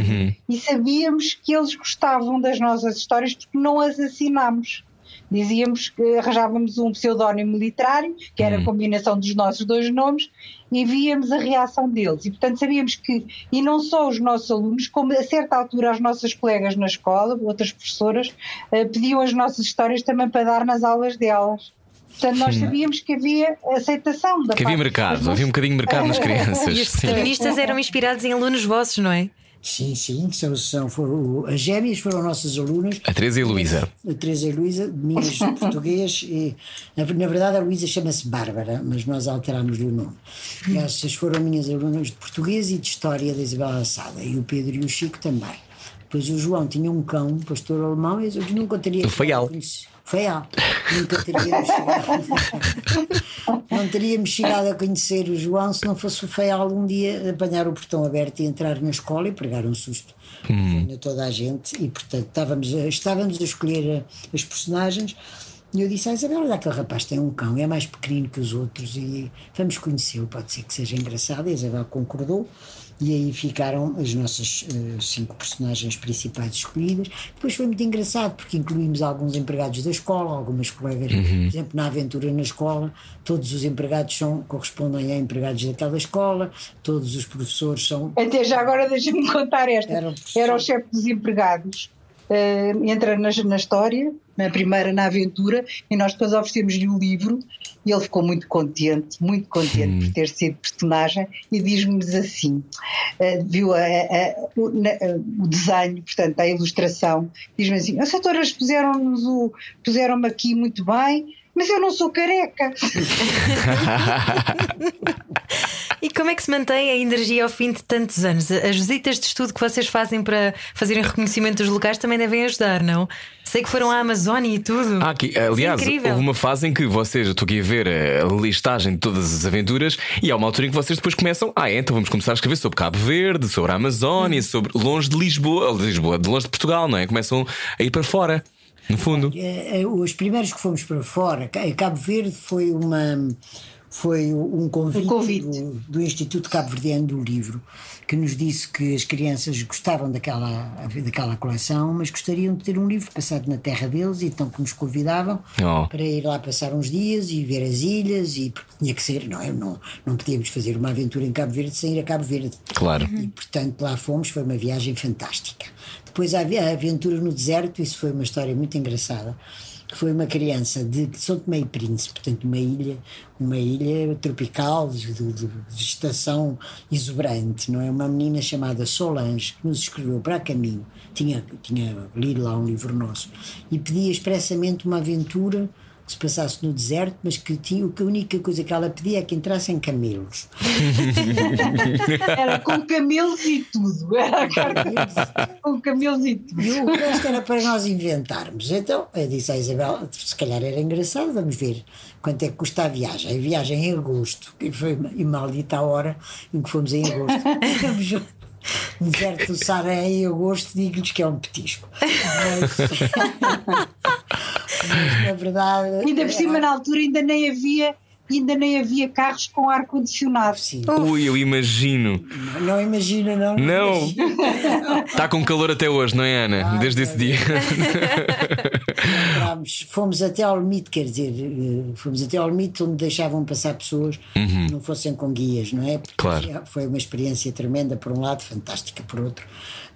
e sabíamos que eles gostavam das nossas histórias porque não as assinámos. Dizíamos que arranjávamos um pseudónimo literário, que era a combinação dos nossos dois nomes, e víamos a reação deles. E, portanto, sabíamos que, e não só os nossos alunos, como a certa altura as nossas colegas na escola, outras professoras, eh, pediam as nossas histórias também para dar nas aulas delas. Portanto, nós sabíamos que havia aceitação da Que havia parte mercado, havia um bocadinho de mercado nas E crianças. os Sim. protagonistas eram inspirados em alunos vossos, não é? Sim, sim, são, são, foram, as gêmeas foram nossas alunas. A Teresa e a Luísa. A Teresa e a Luísa, minhas de português. E, na, na verdade, a Luísa chama-se Bárbara, mas nós alterámos-lhe o nome. E Essas foram minhas alunas de português e de história da Isabel Assada. E o Pedro e o Chico também. Depois o João tinha um cão, um pastor alemão, e eu nunca teria. O Feial. Feial. Nunca teríamos chegado. não teríamos chegado a conhecer o João se não fosse o Feial um dia apanhar o portão aberto e entrar na escola e pregar um susto a toda a gente. E portanto estávamos a, estávamos a escolher a- as personagens. E eu disse à Isabel: olha, aquele rapaz tem um cão, é mais pequenino que os outros e vamos conhecê-lo, pode ser que seja engraçado. E a Isabel concordou. E aí ficaram as nossas eh, cinco personagens principais escolhidas. Depois foi muito engraçado porque incluímos alguns empregados da escola, algumas colegas, por exemplo, na aventura na escola, todos os empregados são, correspondem a empregados daquela escola, todos os professores são. Até já agora deixa-me contar esta. Era Era, o chefe dos empregados. eh, entra na, na história, na primeira na aventura, e nós depois oferecemos-lhe o livro e ele ficou muito contente, muito contente por ter sido personagem e diz-nos assim, eh, viu a- a- o, na- o desenho, portanto a ilustração, diz-me assim, as autoras puseram-nos o, puseram-me aqui muito bem, mas eu não sou careca. E como é que se mantém a energia ao fim de tantos anos? As visitas de estudo que vocês fazem para fazerem reconhecimento dos locais também devem ajudar, não? Sei que foram à Amazónia e tudo. Ah, aqui, aliás, é houve uma fase em que vocês, eu estou aqui a ver a listagem de todas as aventuras e há uma altura em que vocês depois começam, ah, é, então vamos começar a escrever sobre Cabo Verde, sobre a Amazónia, Uhum. sobre longe de Lisboa, de Lisboa, de longe de Portugal, não é? Começam a ir para fora, no fundo. Eh, eh, Os primeiros que fomos para fora, Ca- Cabo Verde foi uma foi um convite, Um convite. Do, do Instituto Cabo Verdeano do Livro que nos disse que as crianças gostavam daquela, daquela coleção, mas gostariam de ter um livro passado na terra deles, e então que nos convidavam Oh. para ir lá passar uns dias e ver as ilhas, e porque tinha que ser, não é? Não, não podíamos fazer uma aventura em Cabo Verde sem ir a Cabo Verde. Claro. E portanto lá fomos, foi uma viagem fantástica. Depois a aventura no deserto, isso foi uma história muito engraçada. Foi uma criança de São Tomé e Príncipe, portanto, uma ilha, uma ilha tropical, de, de- exuberante, não é? Uma menina chamada Solange, que nos escreveu para caminho, tinha, tinha lido lá um livro nosso, e pedia expressamente uma aventura que se passasse no deserto, mas que tinha, que a única coisa que ela pedia é que entrassem camelos. Era com camelos e tudo. Era com camelos e tudo. E o resto era para nós inventarmos. Então eu disse à Isabel: se calhar era engraçado, vamos ver quanto é que custa a viagem. A viagem em agosto, que foi e maldita a hora em que fomos em agosto. Deserto do Saara em agosto, digo-lhes que é um petisco. Mas, mas, na verdade. Ainda por cima, era- na altura, ainda nem havia, ainda nem havia carros com ar-condicionado. Sim. Ui, eu imagino. Não imagina, não. Não! Está com calor até hoje, não é, Ana? Ah, Desde esse dia. Fomos até ao limite, quer dizer, eh, fomos até ao limite onde deixavam passar pessoas que não fossem com guias, não é? Porque Claro. Foi uma experiência tremenda, por um lado, fantástica por outro.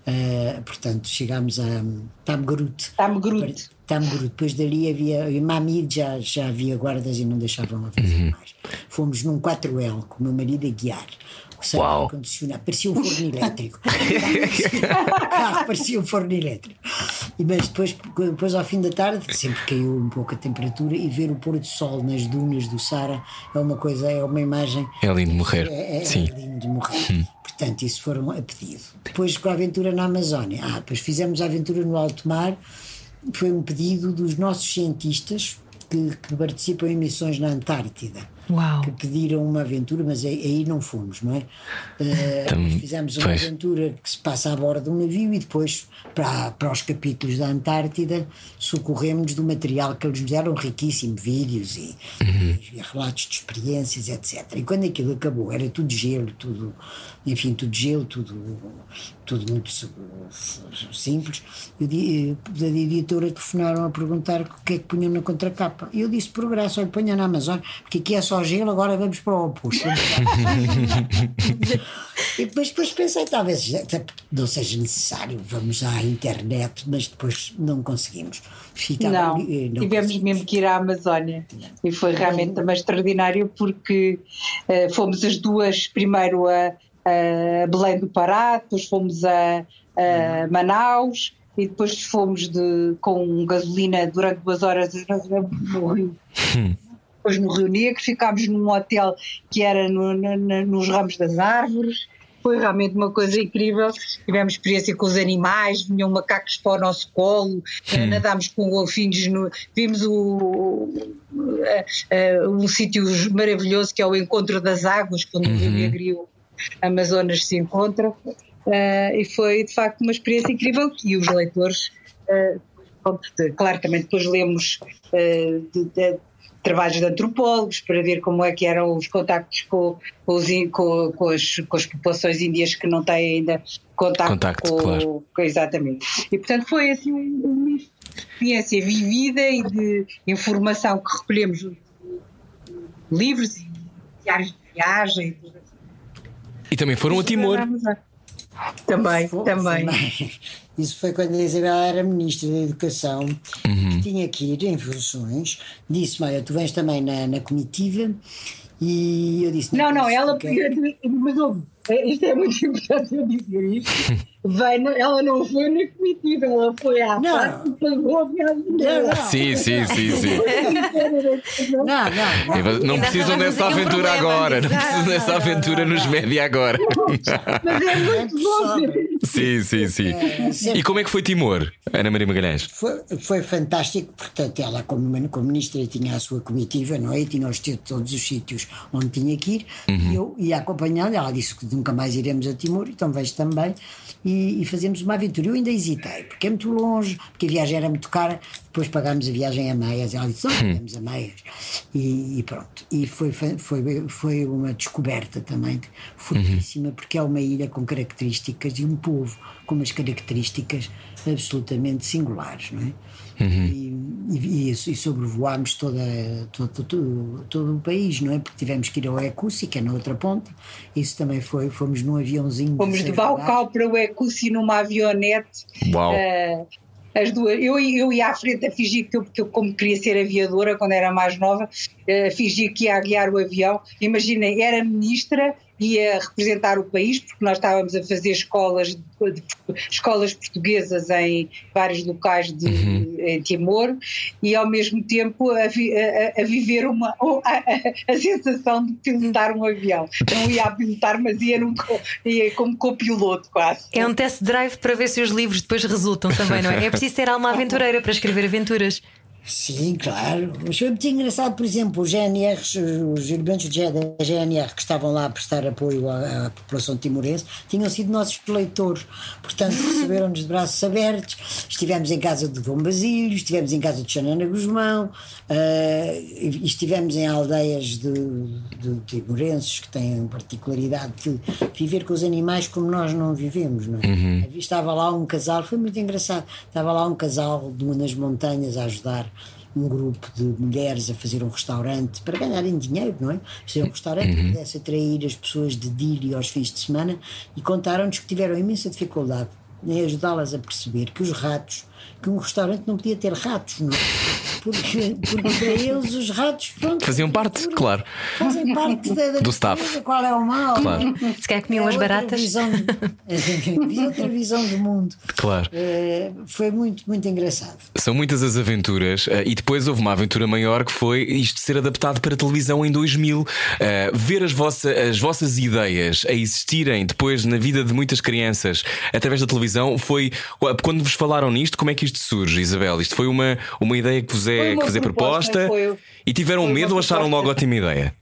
Eh, portanto, chegámos a Tamgrut. Tamgrut. Tamgrut. Depois dali havia, em Mamid já, já havia guardas e não deixavam a fazer mais. Fomos num 4L com o meu marido a guiar. Sem Uau. ar-condicionado, parecia um forno elétrico. o carro parecia um forno elétrico. E, mas depois, depois, ao fim da tarde, sempre caiu um pouco a temperatura e ver o pôr do sol nas dunas do Sara é uma coisa, é uma imagem. É lindo morrer. É, é Sim. lindo de morrer. Portanto, isso foram a pedido. Depois com a aventura na Amazónia. Ah, depois fizemos a aventura no alto mar. Foi um pedido dos nossos cientistas que, que participam em missões na Antártida Uau! que pediram uma aventura, mas aí, não fomos, não é? Eh, Tam- fizemos uma pois. aventura que se passa a bordo de um navio e depois, para, para os capítulos da Antártida, socorremos do material que eles nos deram, riquíssimo, vídeos e, e relatos de experiências, etc. E quando aquilo acabou, era tudo gelo, tudo, enfim, tudo gelo, tudo, tudo muito simples. Eu, di- eh, da editora telefonaram a perguntar o que é que punham na contracapa. E eu disse, progresso, olha, ponha na Amazônia, porque aqui é só gelo, agora vamos para o oposto. E depois, depois pensei, talvez não seja necessário, vamos à internet, mas depois não conseguimos. Ficava, não, não, tivemos conseguimos. mesmo que ir à Amazónia e foi realmente também extraordinário porque uh, fomos as duas, primeiro a, a Belém do Pará, depois fomos a, a Manaus e depois fomos de, com gasolina durante duas horas no Rio. Depois no Rio Negro ficámos num hotel que era no, no, nos ramos das árvores. Foi realmente uma coisa incrível. Tivemos experiência com os animais, vinham macacos para o nosso colo, hum. nadámos com golfinhos, no, vimos o, um sítio maravilhoso que é o Encontro das Águas, quando uhum. o Rio. Negro e o Amazonas se encontram. Uh, e foi de facto uma experiência incrível e os leitores, uh, claro, também depois lemos uh, de, de, trabalhos de antropólogos para ver como é que eram os contactos com, com, os, com, com, as, com as, populações índias que não têm ainda contacto, contacto com, claro. com, exatamente. E portanto foi assim uma experiência vivida e de informação que recolhemos livros e diários de viagem. E também foram a Timor. Também, também. Isso foi quando a Isabel era Ministra da Educação, uhum. que tinha que ir em funções. Disse-me: Olha, tu vens também na, na comitiva. E eu disse: Não, não, não ela. Mas ouve, isto é muito importante eu dizer isto. Vem, ela não foi na comitiva, ela foi à não. parte pagou a viagem dela. Sim, sim, sim, sim. não, não, não. Não precisam dessa aventura agora. Não precisam dessa aventura nos média agora. Mas é muito bom. Sim, sim, sim. É, e como é que foi Timor, Ana Maria Magalhães? Foi, foi fantástico, portanto, ela, como, como ministra, tinha a sua comitiva, não é? E tinha os todos os sítios onde tinha que ir. Uhum. E eu ia acompanhando, ela disse que nunca mais iremos a Timor, então vejo também. E, e fazemos uma aventura. Eu ainda hesitei, porque é muito longe, porque a viagem era muito cara. Depois pagámos a viagem a meias. Ela disse: Não, hum. pagamos a meias. E, e, pronto. E foi, foi, foi uma descoberta também fortíssima, uhum. porque é uma ilha com características e um povo com umas características absolutamente singulares, não é? Uhum. E, e, e, sobrevoámos toda, todo, todo, todo, o país, não é? Porque tivemos que ir ao Ecussi, que é na outra ponta. Isso também foi, fomos num aviãozinho. Fomos de Balcal para o Ecussi numa avionete. Uau! Uh, as duas. Eu, eu ia à frente a fingir que eu, porque eu, como queria ser aviadora quando era mais nova, uh, fingi que ia guiar o avião. Imaginem, era ministra ia representar o país, porque nós estávamos a fazer escolas, de, escolas portuguesas em vários locais de, uhum. Em Timor e ao mesmo tempo a, a, a viver uma, a, a, sensação de pilotar um avião. Não ia a pilotar, mas ia, num, ia como copiloto quase. É um test drive para ver se os livros depois resultam também, não é? É preciso ter alma aventureira para escrever aventuras. Sim, claro. Mas foi muito engraçado, por exemplo, os GNR, os elementos da GNR que estavam lá a prestar apoio à, à população timorense, tinham sido nossos leitores. Portanto, receberam-nos de braços abertos. Estivemos em casa de Dom Basílio, estivemos em casa de Xanana Guzmão, uh, estivemos em aldeias de, de timorenses que têm particularidade de viver com os animais como nós não vivemos. Não é? uhum. Estava lá um casal, foi muito engraçado. Estava lá um casal de, nas montanhas a ajudar um grupo de mulheres a fazer um restaurante para ganharem dinheiro, não é? Fazer um restaurante uhum. que pudesse atrair as pessoas de dia aos fins de semana e contaram-nos que tiveram imensa dificuldade em ajudá-las a perceber que os ratos, que um restaurante não podia ter ratos, não é? porque, porque para eles os ratos pronto, faziam parte, claro. Fazem parte da, da do staff. Qual é o mal? Claro. Se calhar comiam é as baratas. Visão de, outra visão do mundo. Claro. É, foi muito, muito engraçado. São muitas as aventuras eh, e depois houve uma aventura maior que foi isto ser adaptado para televisão em 2000. Uh, eh, ver as, vossa, as vossas ideias a existirem depois na vida de muitas crianças através da televisão foi. Quando vos falaram nisto, como é que isto surge, Isabel? Isto foi uma, uma ideia que vos é fazer, fazer proposta, proposta e tiveram medo ou acharam logo ótima ideia?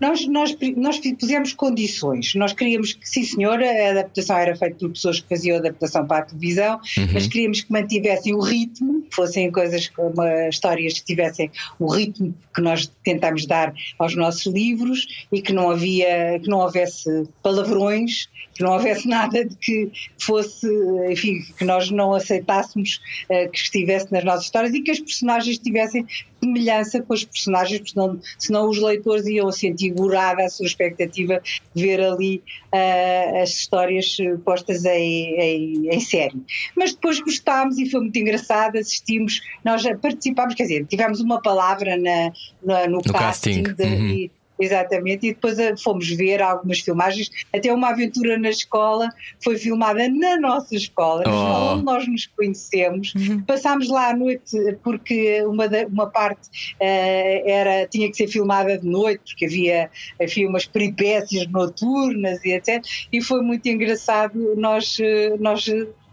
Nós, nós, nós pusemos condições. Nós queríamos que, sim, senhor, a adaptação era feita por pessoas que faziam adaptação para a televisão, uhum. mas queríamos que mantivessem o ritmo que fossem coisas, uma, histórias que tivessem o ritmo que nós tentamos dar aos nossos livros e que não havia, que não houvesse palavrões, que não houvesse nada de que fosse, enfim, que nós não aceitássemos uh, que estivesse nas nossas histórias e que as personagens tivessem semelhança com os personagens, porque senão, senão os leitores iam sentir gorada a sua expectativa de ver ali uh, as histórias postas em, em, em, série. Mas depois gostámos e foi muito engraçado, assistimos, nós participámos, quer dizer, tivemos uma palavra na, na no, no, casting, casting. De, uhum Exatamente, e depois eh, fomos ver algumas filmagens, até uma aventura na escola foi filmada na nossa escola, oh. onde nós nos conhecemos. Uhum. Passámos lá à noite porque uma, uma parte uh, era, tinha que ser filmada de noite, porque havia, havia umas peripécias noturnas e etc. E foi muito engraçado nós, eh, nós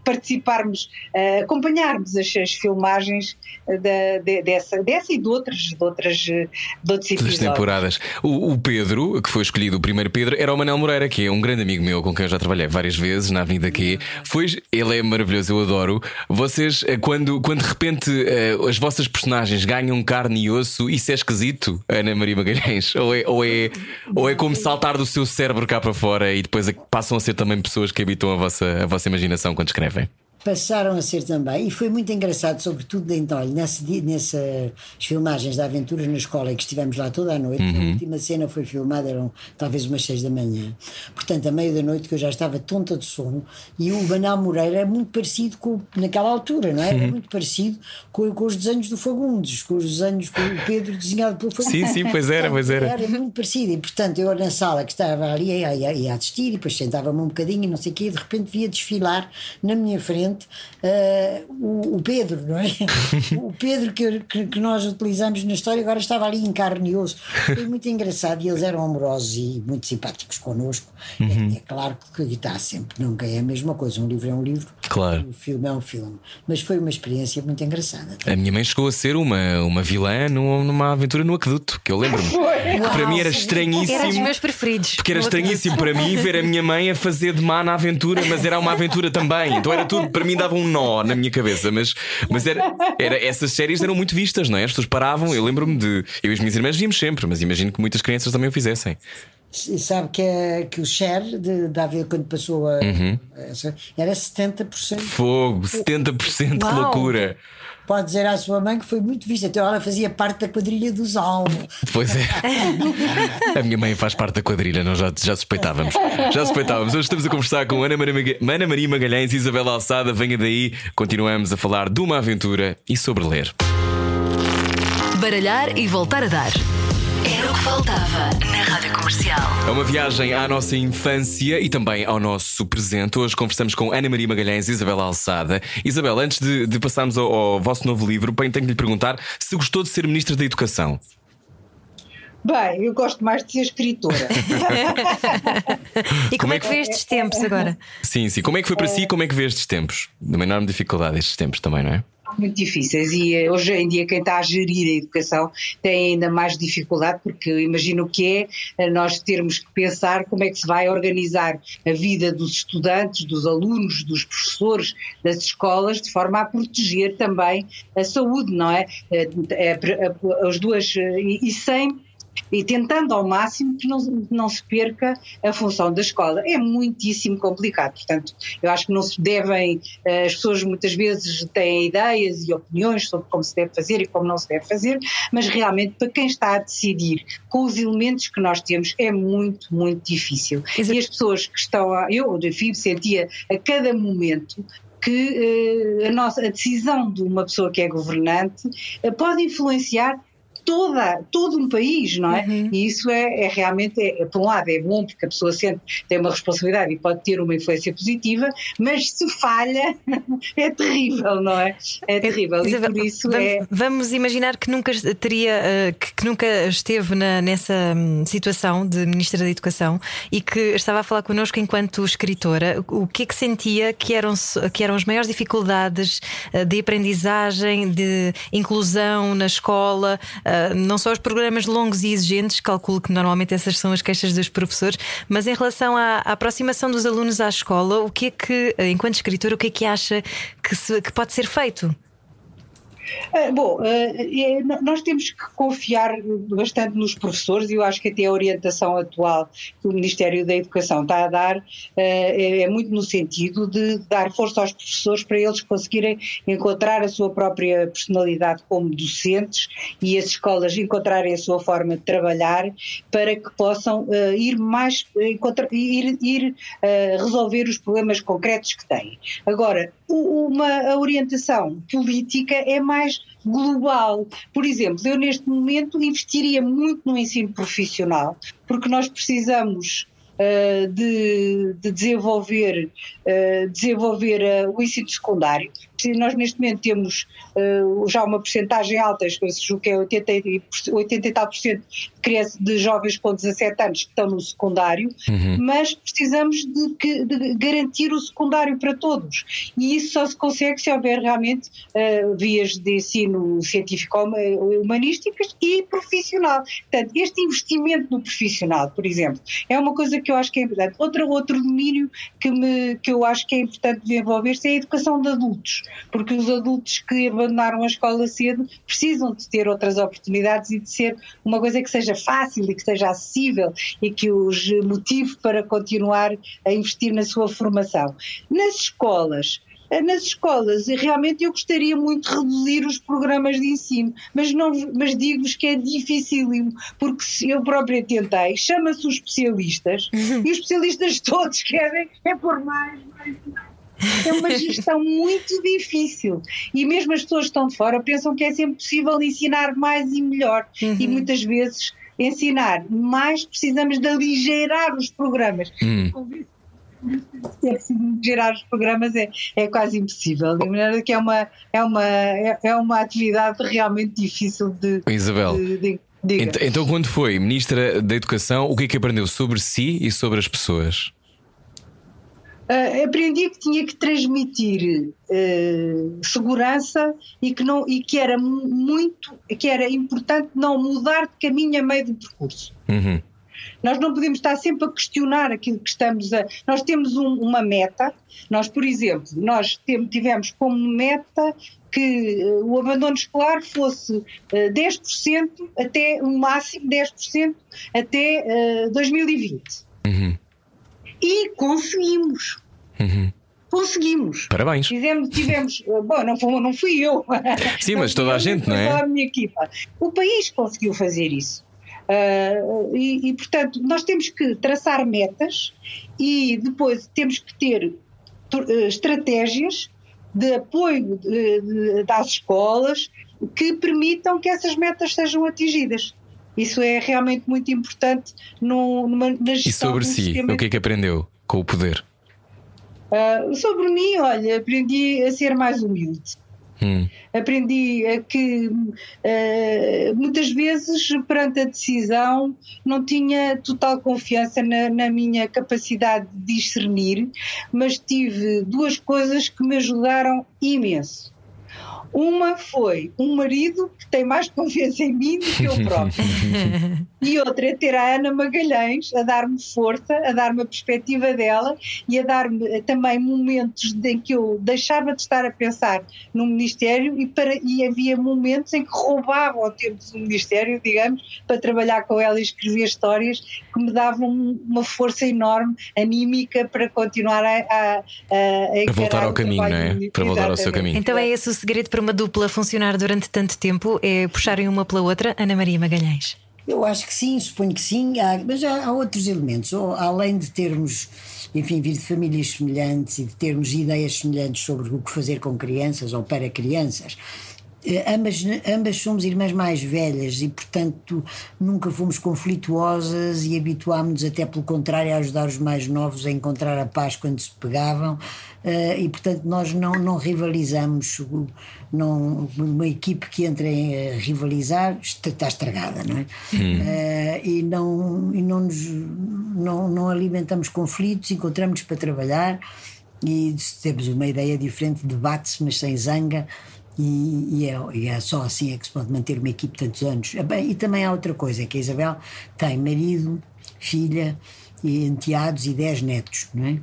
participarmos, uh, acompanharmos as, as filmagens da, de, dessa, dessa e de outras, de outras, de outros episódios. temporadas. O, o, Pedro, que foi escolhido, o primeiro Pedro, era o Manel Moreira, que é um grande amigo meu com quem eu já trabalhei várias vezes na Avenida Q. Foi, ele é maravilhoso, eu adoro. Vocês, eh, quando, quando de repente uh, as vossas personagens ganham carne e osso, isso é esquisito, Ana Maria Magalhães? Ou é, ou é, ou é como saltar do seu cérebro cá para fora e depois passam a ser também pessoas que habitam a vossa, a vossa imaginação quando escrevem? jefe. Passaram a ser também, e foi muito engraçado, sobretudo então, nessa, nessas filmagens de aventuras na escola em que estivemos lá toda a noite. Uhum. A última cena foi filmada, eram talvez umas seis da manhã. Portanto, a meio da noite que eu já estava tonta de sono, e o Banal Moreira é muito parecido com, naquela altura, não é? Era uhum. muito parecido com, com, os desenhos do Fagundes, com os desenhos com o Pedro desenhado pelo Fagundes. Sim, sim, pois era, pois era. Era muito parecido, e portanto, eu na sala que estava ali ia, ia, ia assistir, e depois sentava-me um bocadinho e não sei o quê, e de repente via desfilar na minha frente uh, o, o, Pedro, não é? o Pedro que, que, que, nós utilizamos na história agora estava ali em carne e osso. Foi muito engraçado e eles eram amorosos e muito simpáticos connosco. Uhum. É, é, claro que está sempre, nunca é a mesma coisa. Um livro é um livro, claro. um filme é um filme. Mas foi uma experiência muito engraçada. A minha mãe chegou a ser uma, uma vilã numa aventura no aqueduto, que eu lembro-me. Para mim era estranhíssimo. Era dos meus preferidos. Porque era estranhíssimo para mim ver a minha mãe a fazer de má na aventura, mas era uma aventura também. Então era tudo para mim dava um nó na minha cabeça, mas, mas era, era, essas séries eram muito vistas, não é? As pessoas paravam, eu lembro-me de. Eu e as minhas irmãs víamos sempre, mas imagino que muitas crianças também o fizessem. Sabe que, é, que o share de, de haver quando passou a. Uhum. Era 70%. Fogo, 70%, que loucura! Pode dizer à sua mãe que foi muito vista. Então ela fazia parte da quadrilha dos alvos. Pois é. A minha mãe faz parte da quadrilha, nós já, já suspeitávamos. Já suspeitávamos. Hoje estamos a conversar com Ana Maria, Ana Maria Magalhães e Isabela Alçada. Venha daí, continuamos a falar de uma aventura e sobre ler. Baralhar e voltar a dar. Era o que faltava na Rádio Comercial. É uma viagem à nossa infância e também ao nosso presente. Hoje conversamos com Ana Maria Magalhães e Isabela Alçada. Isabel, antes de, de passarmos ao, ao, vosso novo livro, bem, tenho que lhe perguntar se gostou de ser Ministra da Educação. Bem, eu gosto mais de ser escritora. e como, como é que foi estes tempos agora? Sim, sim. Como é que foi para si e como é que vê estes tempos? De uma enorme dificuldade estes tempos também, não é? Muito difíceis e eh, hoje em dia quem está a gerir a educação tem ainda mais dificuldade porque imagino que é eh, nós termos que pensar como é que se vai organizar a vida dos estudantes, dos alunos, dos professores das escolas de forma a proteger também a saúde, não é? Eh, as duas e sem e tentando ao máximo que não, não se perca a função da escola. É muitíssimo complicado, portanto, eu acho que não se devem, eh, as pessoas muitas vezes têm ideias e opiniões sobre como se deve fazer e como não se deve fazer, mas realmente para quem está a decidir com os elementos que nós temos é muito, muito difícil. Exato. E as pessoas que estão, a, eu, enfim, sentia a cada momento que eh, a, nossa, a decisão de uma pessoa que é governante eh, pode influenciar toda, todo um país, não é? Uhum. E isso é, é realmente, é, por um lado, é bom porque a pessoa sente, tem uma responsabilidade e pode ter uma influência positiva, mas se falha, é terrível, não é? É terrível. e por isso vamos, é. Vamos imaginar que nunca teria, eh, que, que nunca esteve na, nessa hum, situação de Ministra da Educação e que estava a falar connosco enquanto escritora. O que é que sentia que eram, que eram as maiores dificuldades eh, de aprendizagem, de inclusão na escola? Ah, não só os programas longos e exigentes, calculo que normalmente essas são as queixas dos professores, mas em relação à, à aproximação dos alunos à escola, o que é que, enquanto escritor, o que é que acha que, se, que pode ser feito? Uh, bom, uh, é, nós temos que confiar bastante nos professores e eu acho que até a orientação atual que o Ministério da Educação está a dar uh, é, é, muito no sentido de dar força aos professores para eles conseguirem encontrar a sua própria personalidade como docentes e as escolas encontrarem a sua forma de trabalhar para que possam ir mais, ir, ir resolver os problemas concretos que têm. Agora, uma orientação política é mais global. Por exemplo, eu neste momento investiria muito no ensino profissional, porque nós precisamos uh, de, de, desenvolver, uh, desenvolver uh, o ensino secundário. Nós neste momento temos já uma porcentagem alta, julgo que é 80, 80 e tal por cento de jovens com 17 anos que estão no secundário, uhum. mas precisamos de, que, de, garantir o secundário para todos. E isso só se consegue se houver realmente uh, vias de ensino científico humanísticas e profissional. Portanto, este investimento no profissional, por exemplo, é uma coisa que eu acho que é importante. Outro, outro domínio que, me, que eu acho que é importante desenvolver-se é a educação de adultos, porque os adultos que abandonaram a escola cedo precisam de ter outras oportunidades e de ser uma coisa que seja fácil e que seja acessível e que os motive para continuar a investir na sua formação. Nas escolas, nas escolas, realmente eu gostaria muito de reduzir os programas de ensino, mas, não, mas digo-vos que é dificílimo, porque eu própria tentei, chama-se os especialistas, e os especialistas todos querem é por mais, mais, mais. É uma gestão muito difícil. E mesmo as pessoas que estão de fora pensam que é sempre possível ensinar mais e melhor. Uhum. E muitas vezes ensinar, mais precisamos de aligeirar os programas. Hum. É gerar os programas é, é quase impossível, de maneira que é uma, é, uma, é, é uma atividade realmente difícil de. Isabel. De, de, então, quando foi Ministra da Educação, o que é que aprendeu sobre si e sobre as pessoas? Uh, aprendi que tinha que transmitir uh, segurança e que, não, e que era muito, que era importante não mudar de caminho a meio do percurso. Uhum. Nós não podemos estar sempre a questionar aquilo que estamos a. Nós temos um, uma meta. Nós, por exemplo, nós tivemos como meta que uh, o abandono escolar fosse uh, 10% até o máximo 10% até uh, 2020. Uhum. E conseguimos. Uhum. Conseguimos. Parabéns. Tivemos, tivemos bom, não, fui, não fui eu. Sim, mas toda a gente, não é? A minha equipa. O país conseguiu fazer isso. Uh, e, e, portanto, nós temos que traçar metas e depois temos que ter uh, estratégias de apoio de, de, das escolas que permitam que essas metas sejam atingidas. Isso é realmente muito importante no, numa, na gestão. E sobre si, o que é que aprendeu com o poder? Uh, sobre mim, olha, aprendi a ser mais humilde. Hum. Aprendi a que uh, muitas vezes, perante a decisão, não tinha total confiança na, na, minha capacidade de discernir, mas tive duas coisas que me ajudaram imenso. Uma foi um marido que tem mais confiança em mim do que eu próprio. e outra é ter a Ana Magalhães a dar-me força, a dar-me a perspectiva dela e a dar-me também momentos em que eu deixava de estar a pensar no Ministério e, para, e havia momentos em que roubava o tempo do Ministério, digamos, para trabalhar com ela e escrever histórias que me davam uma força enorme, anímica, para continuar a, a, a, a voltar ao caminho, não é? Para voltar ao seu caminho. Então é esse o segredo para uma dupla funcionar durante tanto tempo? É puxarem uma pela outra? Ana Maria Magalhães. Eu acho que sim, suponho que sim, há, mas há, há outros elementos. Ou, além de termos, enfim, vir de famílias semelhantes e de termos ideias semelhantes sobre o que fazer com crianças ou para crianças, ambas, ambas somos irmãs mais velhas e, portanto, nunca fomos conflituosas e habituámos-nos, até pelo contrário, a ajudar os mais novos a encontrar a paz quando se pegavam. Uh, e, portanto, nós não, não rivalizamos. Não, uma equipe que entra em rivalizar está estragada, não é? Hum. Uh, e não, e não, nos, não, não alimentamos conflitos, encontramos para trabalhar e temos uma ideia diferente, debate-se, mas sem zanga. E, e, é, e, é, só assim é que se pode manter uma equipe tantos anos. Ah, e também há outra coisa, que a Isabel tem marido, filha, e enteados e dez netos, não é?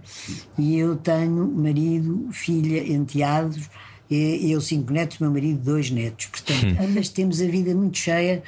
E eu tenho marido, filha, enteados E eu cinco netos, meu marido dois netos. Portanto, ambas temos a vida muito cheia.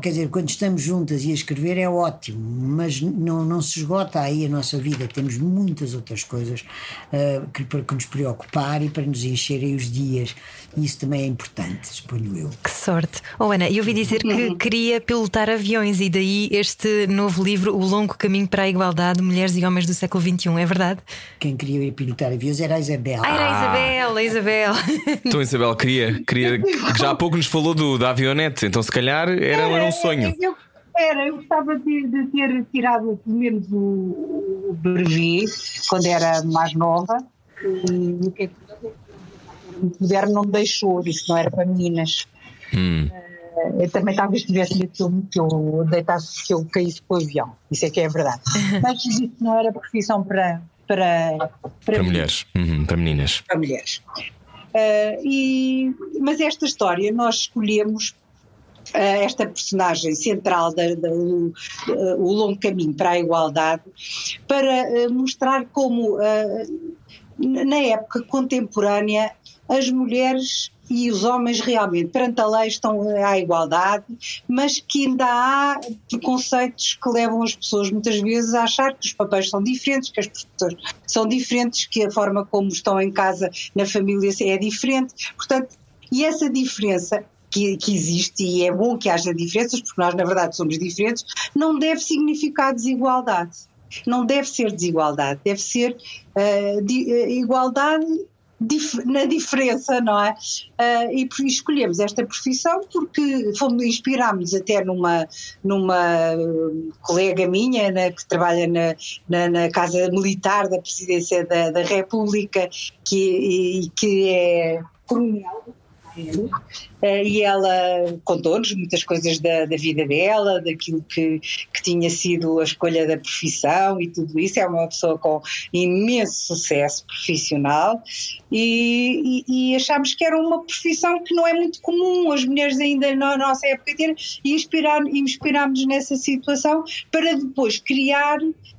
Quer dizer, quando estamos juntas e a escrever é ótimo, mas não, não se esgota aí a nossa vida. Temos muitas outras coisas ah, que, para que nos preocupar e para nos encherem os dias. E isso também é importante, suponho eu. Que sorte. Oh, Ana, eu ouvi dizer que queria pilotar aviões e daí este novo livro, O Longo Caminho para a Igualdade, Mulheres e Homens do século XXI, é verdade? Quem queria ir pilotar aviões era a Isabel. Ah, era a Isabel, a Isabel. Então, Isabel, queria, queria que já há pouco nos falou do, da avionete, então se calhar era, era um sonho. Eu, era, eu gostava de, de ter tirado pelo menos o, o brevet quando era mais nova. E o que é que o governo não me deixou, disse que não era para meninas. Hum. Eh, Eu também talvez tivesse dito que eu, que eu deitasse, que eu caísse com o avião. Isso é que é verdade. Mas que não era profissão para, para, Para mulheres, Uhum, para meninas. para mulheres. Ah, e, mas esta história nós escolhemos ah, esta personagem central da, da- o, ah, o longo caminho para a igualdade para mostrar como na época contemporânea as mulheres e os homens realmente perante a lei estão à igualdade, mas que ainda há preconceitos que levam as pessoas muitas vezes a achar que os papéis são diferentes, que as pessoas são diferentes, que a forma como estão em casa, na família é diferente. Portanto, e essa diferença que, que existe, e é bom que haja diferenças, porque nós na verdade somos diferentes, não deve significar desigualdade. Não deve ser desigualdade, deve ser ah, di- ah, igualdade dif- na diferença, não é? Ah, e escolhemos esta profissão porque fomos inspirámos até numa, numa colega minha na- que trabalha na, na, na Casa Militar da Presidência da, da República, que, e, que é coronel. Eh, e ela contou-nos muitas coisas da, da vida dela, daquilo que, que tinha sido a escolha da profissão e tudo isso. É uma pessoa com imenso sucesso profissional e, e, e achámos que era uma profissão que não é muito comum as mulheres ainda na nossa época ter e inspirar, inspirámos nessa situação para depois criar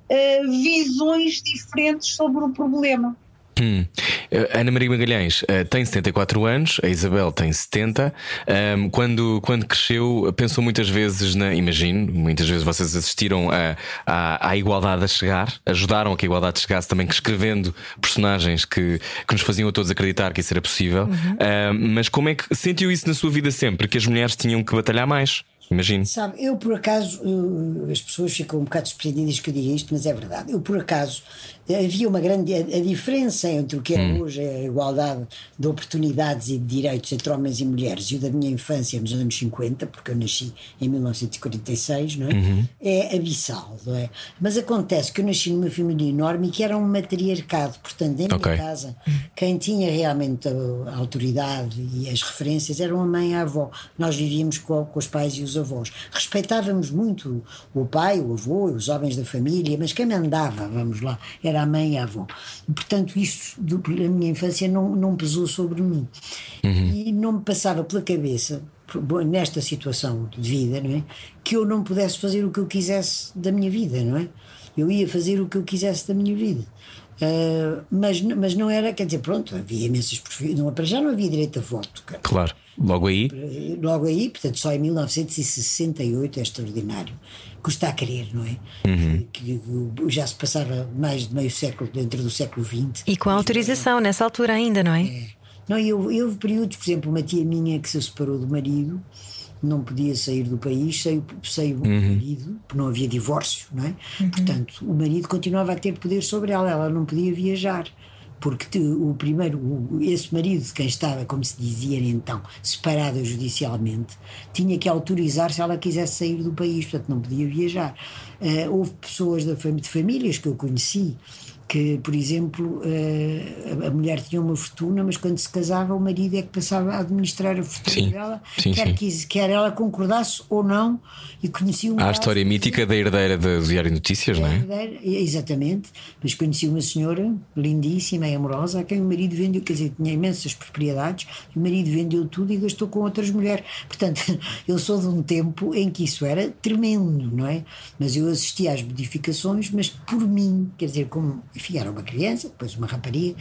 eh, visões diferentes sobre o problema. Hum. Eh, Ana Maria Magalhães eh, tem 74 anos, a Isabel tem 70. Ahm, quando, quando cresceu, pensou muitas vezes na. Imagino, muitas vezes vocês assistiram a, à, à igualdade a chegar, ajudaram a que a igualdade chegasse também escrevendo personagens que, que nos faziam a todos acreditar que isso era possível. Ahm, mas como é que sentiu isso na sua vida sempre? Que as mulheres tinham que batalhar mais? Imagino. Sabe, eu por acaso, eh, as pessoas ficam um bocado surpreendidas que eu diga isto, mas é verdade. Eu por acaso, havia uma grande. A, diferença entre o que é hoje a igualdade de oportunidades e de direitos entre homens e mulheres e o da minha infância nos anos 50, porque eu nasci em 1946, não é? É abissal, não é? Mas acontece que eu nasci numa família enorme e que era um matriarcado, portanto, em Ok. minha casa, quem tinha realmente a, a autoridade e as referências eram a mãe e a avó. Nós vivíamos com, com os pais e os avós. Respeitávamos muito o pai, o avô, os homens da família, mas quem mandava, vamos lá, era a mãe e a avó. Portanto, isso do, na minha infância não, não pesou sobre mim. E não me passava pela cabeça, nesta situação de vida, não é? Que eu não pudesse fazer o que eu quisesse da minha vida, não é? Eu ia fazer o que eu quisesse da minha vida. Ah, mas, mas não era, quer dizer, pronto, havia imensas profissões, não, para já não havia direito a voto. cara. Claro. Logo aí. Logo aí, portanto, só em 1968 é extraordinário. Custa a crer, não é? Que, que já se passava mais de meio século dentro do século XX. E com a autorização nessa altura ainda, não é? Não, e houve, houve períodos, por exemplo, uma tia minha que se separou do marido, não podia sair do país, saiu, saiu o marido, porque não havia divórcio, não é? Portanto, o marido continuava a ter poder sobre ela, ela não podia viajar. Porque te- o primeiro, o- esse marido de quem estava, como se dizia então, separada judicialmente, tinha que autorizar se ela quisesse sair do país, portanto não podia viajar. Eh, houve pessoas da de famílias que eu conheci que, por exemplo, eh, a- mulher tinha uma fortuna, mas quando se casava, o marido é que passava a administrar a fortuna Sim. dela, Sim, quer, sim. quis- quer ela concordasse ou não, e conheci um Há a história mítica da herdeira do Diário de Notícias, não é? Herdeira, Exatamente, mas conheci uma senhora lindíssima e amorosa a quem o marido vendeu, quer dizer, tinha imensas propriedades, e o marido vendeu tudo e gastou com outras mulheres. Portanto, eu sou de um tempo em que isso era tremendo, não é? Mas eu assisti às modificações, mas por mim, quer dizer, como enfim, era uma criança, depois uma rapariga.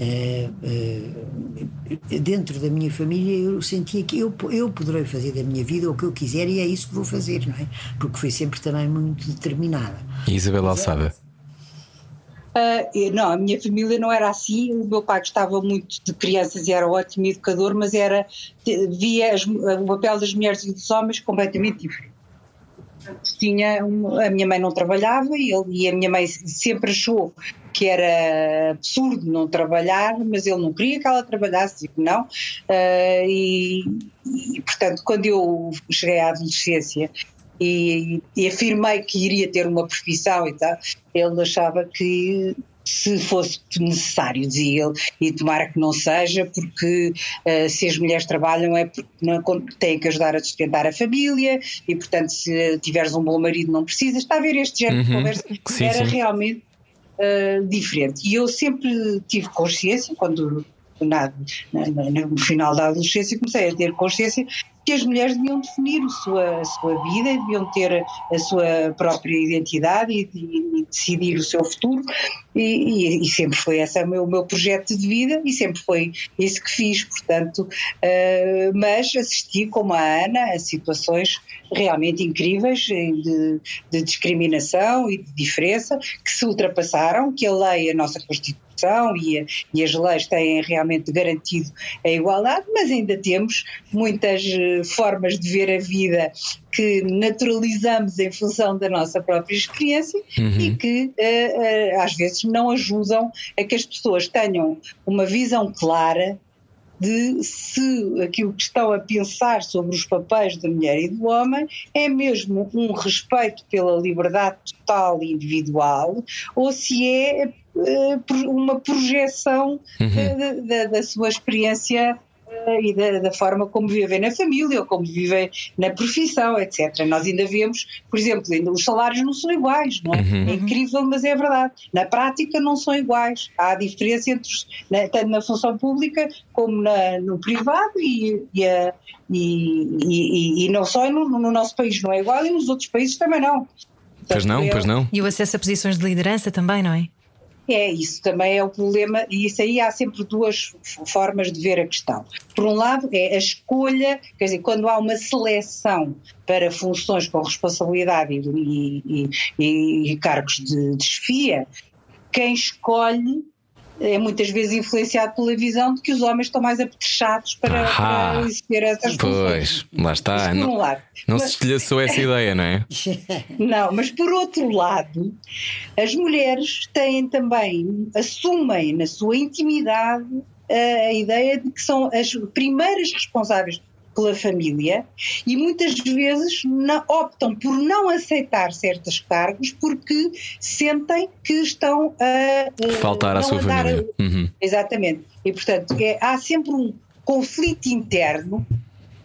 Uh, uh, dentro da minha família eu sentia que eu, eu poderei fazer da minha vida o que eu quiser e é isso que vou fazer, não é? Porque foi sempre também muito determinada. E Isabel Alçada? Uh, não, a minha família não era assim. O meu pai gostava muito de crianças e era um ótimo educador, mas era via as, o papel das mulheres e dos homens completamente diferente. Tinha a minha mãe não trabalhava e, ele, e a minha mãe sempre achou que era absurdo não trabalhar, mas ele não queria que ela trabalhasse, digo não. Uh, e, e, portanto, quando eu cheguei à adolescência e, e, afirmei que iria ter uma profissão e tal, ele achava que se fosse necessário, dizia ele, e tomara que não seja, porque uh, se as mulheres trabalham é porque não, têm que ajudar a sustentar a família e, portanto, se tiveres um bom marido não precisas. Está a ver este género uhum. de conversa? Sim, Era sim. realmente uh, diferente. E eu sempre tive consciência, quando na, na, no final da adolescência comecei a ter consciência que as mulheres deviam definir a sua, a sua vida, deviam ter a sua própria identidade e, e, e decidir o seu futuro, e, e, sempre foi esse o meu, o meu projeto de vida e sempre foi isso que fiz, portanto, uh, mas assisti como a Ana a situações realmente incríveis de, de discriminação e de diferença que se ultrapassaram, que a lei, a nossa Constituição, e, e, as leis têm realmente garantido a igualdade, mas ainda temos muitas eh, formas de ver a vida que naturalizamos em função da nossa própria experiência uhum. e que uh, uh, às vezes não ajudam a que as pessoas tenham uma visão clara de se aquilo que estão a pensar sobre os papéis da mulher e do homem é mesmo um respeito pela liberdade total e individual ou se é uma projeção uhum. da, da, sua experiência e da, da, forma como vivem na família ou como vivem na profissão, etc. Nós ainda vemos, por exemplo, ainda os salários não são iguais, não é? Uhum. É incrível, mas é verdade. Na prática não são iguais. Há diferença entre na, tanto na função pública como na, no privado e, e, a, e, e, e, não só no, no, nosso país não é igual e nos outros países também não. Portanto, pois não, pois não. E o acesso a posições de liderança também, não é? É, isso também é o problema, e isso aí há sempre duas formas de ver a questão. Por um lado, é a escolha, quer dizer, quando há uma seleção para funções com responsabilidade e, e, e cargos de desfia, quem escolhe é muitas vezes influenciado pela visão de que os homens estão mais apetrechados para, para exercer essas funções. Pois, lá está. Não, um lado. não mas, se estilhaçou essa ideia, não é? Não, mas por outro lado, as mulheres têm também, assumem na sua intimidade a ideia de que são as primeiras responsáveis pela família e muitas vezes não, optam por não aceitar certos cargos porque sentem que estão a, faltar à sua família. A, uhum. Exatamente. E portanto é, há sempre um conflito interno.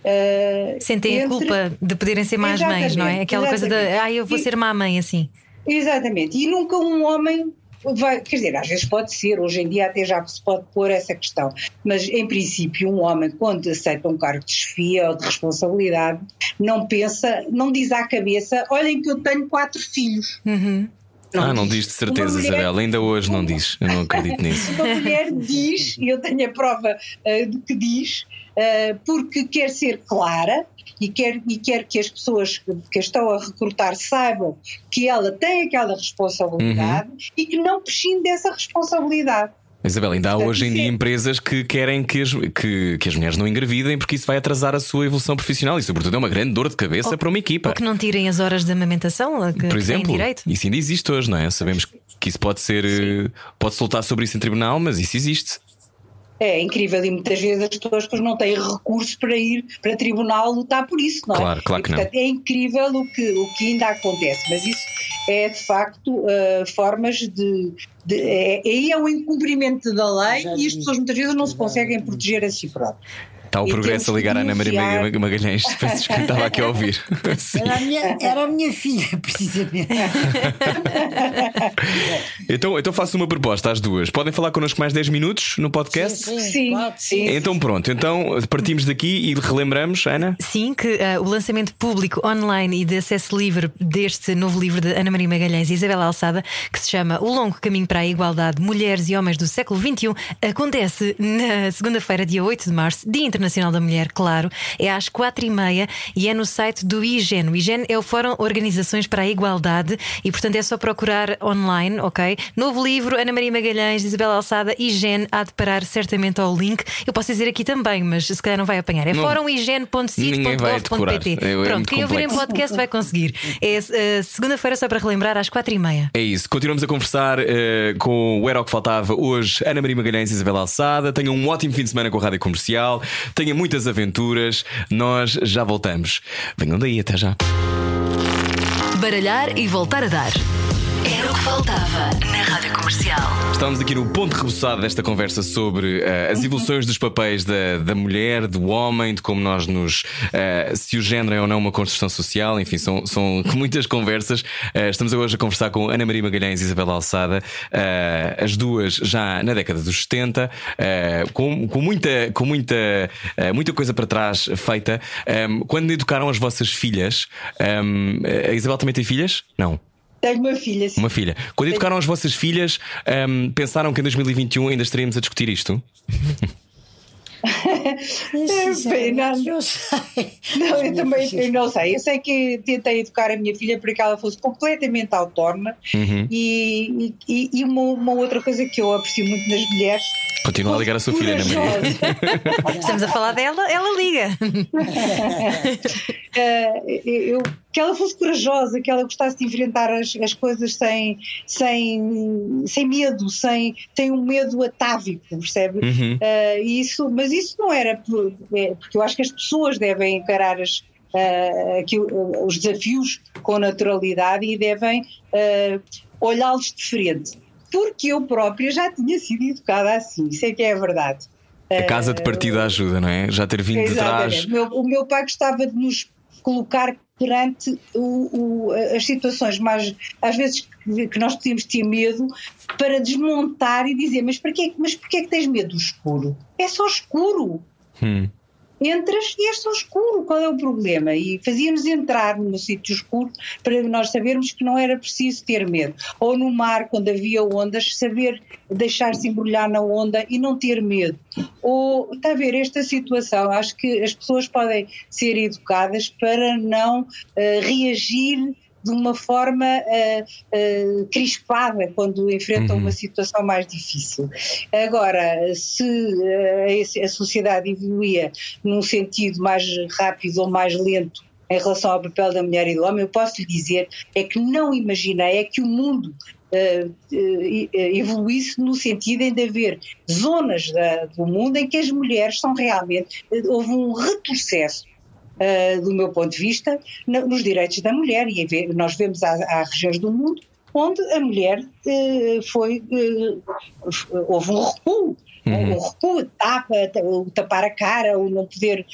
Uh, Sentem entre... a culpa de poderem ser más mães, não é? Aquela exatamente. coisa de ah, eu vou e, ser má mãe assim. Exatamente. E nunca um homem Vai, quer dizer, às vezes pode ser, hoje em dia até já se pode pôr essa questão, mas em princípio um homem quando aceita um cargo de chefia ou de responsabilidade não pensa, não diz à cabeça, olhem que eu tenho quatro filhos. Uhum. Não ah, diz. não diz de certeza, mulher, Isabel, ainda hoje não diz, eu não acredito nisso. Uma mulher diz, e eu tenho a prova uh, de que diz, uh, porque quer ser clara, e quer, e quer que as pessoas que estão a recrutar saibam que ela tem aquela responsabilidade uhum. e que não prescinde dessa responsabilidade. Isabel, ainda há hoje em dia empresas que querem que as, que, que as mulheres não engravidem porque isso vai atrasar a sua evolução profissional e, sobretudo, é uma grande dor de cabeça ou, para uma equipa. Ou que não tirem as horas de amamentação, que, Por exemplo, que direito. Isso ainda existe hoje, não é? Sabemos que isso pode ser. Sim. Pode soltar sobre isso em tribunal, mas isso existe. É incrível e muitas vezes as pessoas não têm recursos para ir para tribunal lutar por isso, não é? Claro, claro que portanto, não. É incrível o que, o que ainda acontece, mas isso é de facto uh, formas de. de é, aí é um incumprimento da lei e as pessoas muitas vezes não se conseguem proteger a si próprias. Está o progresso a que ligar a Ana Maria Magalhães. Peço desculpa, estava aqui a ouvir. Sim. Era a minha, era a minha filha, precisamente. Então, então faço uma proposta às duas. Podem falar connosco mais 10 minutos no podcast? Sim, claro que sim. Então pronto, então partimos daqui e relembramos, Ana. Sim, que ah, o lançamento público online e de acesso livre deste novo livro de Ana Maria Magalhães e Isabela Alçada, que se chama O Longo Caminho para a Igualdade Mulheres e Homens do Século XXI, acontece na segunda-feira, dia 8 de março, Dia Internacional da Mulher, claro, é às quatro e meia e é no site do IGEN. O IGEN é o Fórum Organizações para a Igualdade e, portanto, é só procurar online, ok? Novo livro, Ana Maria Magalhães, Isabela Alçada, IGEN, há de parar certamente ao link. Eu posso dizer aqui também, mas se calhar não vai apanhar. É. É- é Pronto, quem ouvir em podcast vai conseguir. É eh, segunda-feira, só para relembrar, às quatro e meia. É isso, continuamos a conversar eh, com o Era o que Faltava hoje, Ana Maria Magalhães e Isabela Alçada. Tenham um ótimo fim de semana com a Rádio Comercial, tenham muitas aventuras. Nós já voltamos. Venham daí, até já. Baralhar e voltar a dar. Faltava na Rádio Comercial. Estamos aqui no ponto rebuçado desta conversa sobre eh, as evoluções dos papéis da, da mulher, do homem, de como nós nos. eh, se o género é ou não uma construção social, enfim, são, são muitas conversas. Eh, estamos hoje a conversar com Ana Maria Magalhães e Isabela Alçada, as duas já na década dos 70, eh, com, com muita, com muita, muita coisa para trás feita. Ehm, quando educaram as vossas filhas, ehm, a Isabel também tem filhas? Não. Tenho uma filha, sim. Uma filha. Quando educaram as vossas filhas, hum, pensaram que em 2021 ainda estaríamos a discutir isto? Sinceramente, não. eu sei. Não, eu também eu não sei. Eu sei que tentei educar a minha filha para que ela fosse completamente autónoma Uhum. e, e, e uma, uma outra coisa que eu aprecio muito nas mulheres. Continua a ligar a sua filha, Ana Maria. Estamos a falar dela, ela liga. Eh, eu, que ela fosse corajosa, que ela gostasse de enfrentar as, as coisas sem, sem, sem medo, sem, sem um medo atávico, percebe? Uhum. Eh, isso, mas isso não era por- é, porque eu acho que as pessoas devem encarar as, eh, aqui, eh, os desafios com naturalidade e devem eh, olhá-los de frente. Porque eu própria já tinha sido educada assim, isso é que é a verdade. A casa de partida ajuda, não é? Já ter vindo de trás. Exatamente. O meu, o meu pai gostava de nos colocar perante o- o- as situações mais, às vezes, que, nós podíamos ter medo, para desmontar e dizer: Mas porquê, mas porquê é que tens medo do escuro? É só escuro. Hum. Entras e é só escuro, qual é o problema? E fazia-nos entrar num sítio escuro para nós sabermos que não era preciso ter medo. Ou no mar, quando havia ondas, saber deixar-se embrulhar na onda e não ter medo. Ou, está a ver, esta situação, acho que as pessoas podem ser educadas para não eh, reagir de uma forma eh, eh, crispada quando enfrentam uma situação mais difícil. Agora, se eh, a sociedade evoluía num sentido mais rápido ou mais lento em relação ao papel da mulher e do homem, eu posso lhe dizer é que não imaginei é que o mundo evoluísse no sentido de haver zonas da- do mundo em que as mulheres são realmente houve um retrocesso uh, do meu ponto de vista, na- nos direitos da mulher. E ve- nós vemos há, há regiões do mundo onde a mulher uh, foi. f- houve um recuo. Um recuo, tapa, ta- o tapar a cara, o não poder,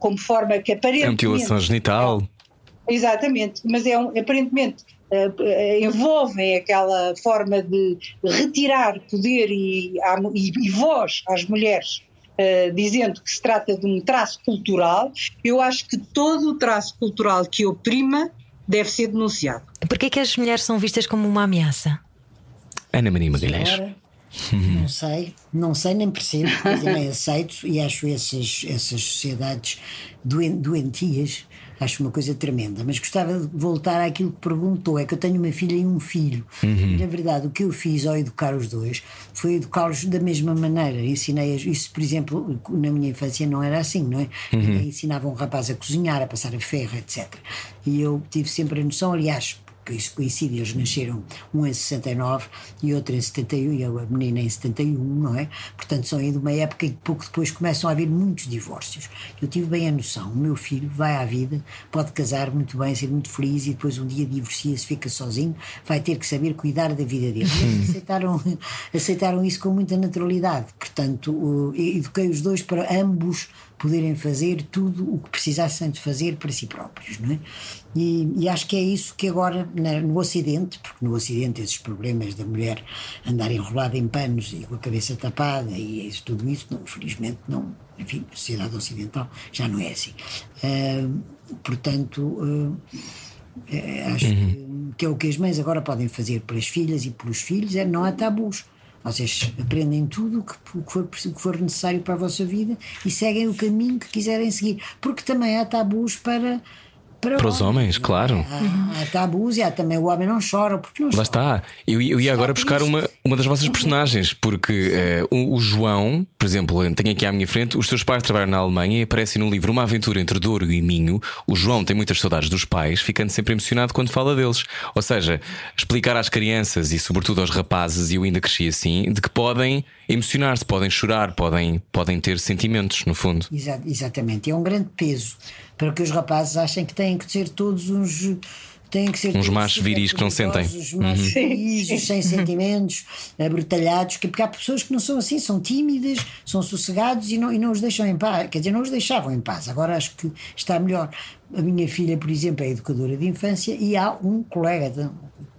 como forma que A aparentemente. mutilação genital. Exatamente, mas é um, aparentemente eh, eh, envolvem aquela forma de retirar poder e, e- e voz às mulheres. Eh, dizendo que se trata de um traço cultural, eu acho que todo o traço cultural que oprima deve ser denunciado. Porquê é que as mulheres são vistas como uma ameaça? Ana Maria Magalhães. Não sei, não sei nem percebo, nem aceito e acho essas, essas sociedades doen- doentias, acho uma coisa tremenda. Mas gostava de voltar àquilo que perguntou: é que eu tenho uma filha e um filho. E, na verdade, o que eu fiz ao educar os dois foi educá-los da mesma maneira. Ensinei isso, por exemplo, na minha infância não era assim, não é? Ninguém ensinava um rapaz a cozinhar, a passar a ferro, etc. E eu tive sempre a noção, aliás, isso coincide, eles nasceram um em 69 e outro em 71, e a menina em 71, não é? Portanto, são ainda uma época em que pouco depois começam a haver muitos divórcios. Eu tive bem a noção, o meu filho vai à vida, pode casar muito bem, ser muito feliz e depois um dia divorcia-se, fica sozinho, vai ter que saber cuidar da vida dele. Eles aceitaram, aceitaram isso com muita naturalidade. Portanto, eduquei os dois para ambos poderem fazer tudo o que precisassem de fazer para si próprios, não é? E, e acho que é isso que agora na- no Ocidente, porque no Ocidente esses problemas da mulher andar enrolada em panos e com a cabeça tapada e isso, tudo isso, não, felizmente não, enfim, a sociedade ocidental já não é assim. Ah, portanto, é, acho que, que é o que as mães agora podem fazer pelas filhas e pelos filhos, é não há tabus. Vocês aprendem tudo o que, for, o que for necessário para a vossa vida e seguem o caminho que quiserem seguir. Porque também há tabus para. Para, Para os homens, é? claro. Há, há tabus e há também o homem não chora porque não Lá chora. está. Eu, ia- eu ia agora buscar uma, uma das vossas personagens, porque eh, o, João, por exemplo, tenho aqui à minha frente, os seus pais trabalham na Alemanha e aparece no livro Uma Aventura entre Douro e Minho. O João tem muitas saudades dos pais, ficando sempre emocionado quando fala deles. Ou seja, explicar às crianças e, sobretudo, aos rapazes, e eu ainda cresci assim, de que podem emocionar-se, podem chorar, podem, podem ter sentimentos, no fundo. Exa- exatamente. É um grande peso para que os rapazes achem que têm que ser todos uns. Têm que ser todos machos viris que não sentem. Os machos viris, sem sentimentos, abrutalhados, que- porque há pessoas que não são assim, são tímidas, são sossegados e não, e não os deixam em paz. Quer dizer, não os deixavam em paz. Agora acho que está melhor. A minha filha, por exemplo, é educadora de infância e há um colega de-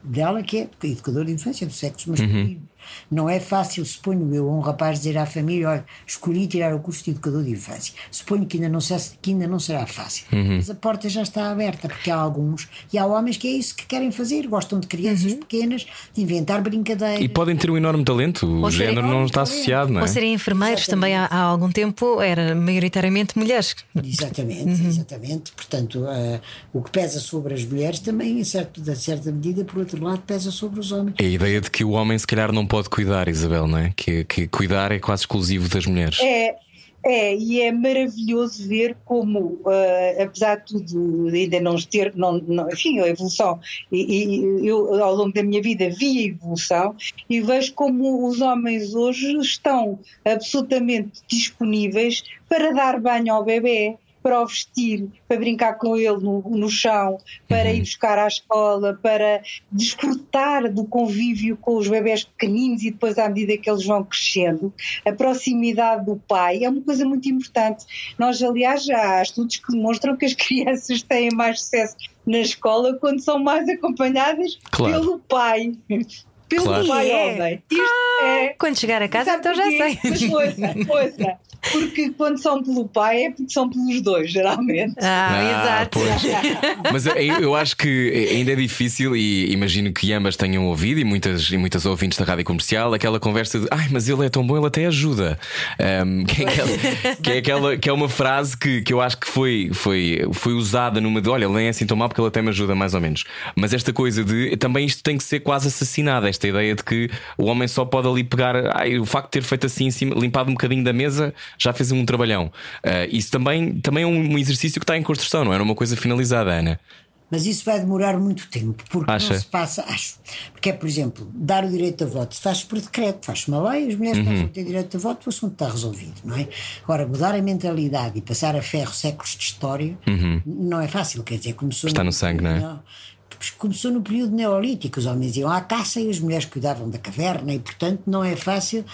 dela que é educador de infância do sexo masculino. Não é fácil, suponho eu, a um rapaz dizer à família: olha, escolhi tirar o curso de educador de infância. Suponho que ainda não, se- que ainda não será fácil. Mas a porta já está aberta, porque há alguns, e há homens que é isso que querem fazer, gostam de crianças pequenas, de inventar brincadeiras. E podem ter um enorme talento, o Ou género não está associado, não é? Ou serem enfermeiros também há, há algum tempo era maioritariamente mulheres. Exatamente, exatamente. Portanto, ah, o que pesa sobre as mulheres também, em certo, de certa medida, por outro lado, pesa sobre os homens. É a ideia de que o homem se calhar não pode cuidar, Isabel, não é? Que, que cuidar é quase exclusivo das mulheres. É, é, e é maravilhoso ver como, ah, apesar de tudo, ainda não ter, não, não- enfim, a evolução, e, e eu ao longo da minha vida vi a evolução e vejo como os homens hoje estão absolutamente disponíveis para dar banho ao bebê, para o vestir, para brincar com ele no, no chão, para ir buscar à escola, para desfrutar do convívio com os bebés pequeninos e depois à medida que eles vão crescendo, a proximidade do pai é uma coisa muito importante. Nós, aliás, já há estudos que demonstram que as crianças têm mais sucesso na escola quando são mais acompanhadas Claro. pelo pai. Pelo Claro. pai É. homem. Isto é. Quando chegar a casa, então já sei. Mas ouça, ouça. Porque quando são pelo pai é porque são pelos dois, geralmente. Ah, exato. pois. Mas eu, eu acho que ainda é difícil e imagino que ambas tenham ouvido e muitas, e muitas ouvintes da rádio comercial aquela conversa de ai, mas ele é tão bom, ele até ajuda. Ahm, que, é aquela, que é aquela que é uma frase que, que eu acho que foi, foi, foi usada numa de olha, ele nem é assim tão mal porque ele até me ajuda mais ou menos. Mas esta coisa de também isto tem que ser quase assassinado, esta ideia de que o homem só pode ali pegar ai, o facto de ter feito assim em cima, limpado um bocadinho da mesa, já fez um trabalhão. Ah, isso também, também é um exercício que está em construção, não é uma coisa finalizada, Ana. Mas isso vai demorar muito tempo, porque Acha? não se passa, acho. Porque é, por exemplo, dar o direito a voto se faz por decreto, faz uma lei, as mulheres Uhum. passam a ter direito a voto, o assunto está resolvido, não é? Agora, mudar a mentalidade e passar a ferro séculos de história não é fácil, quer dizer, começou. Uhum. Está no sangue, não é? Começou no período neolítico, os homens iam à caça e as mulheres cuidavam da caverna, e portanto não é fácil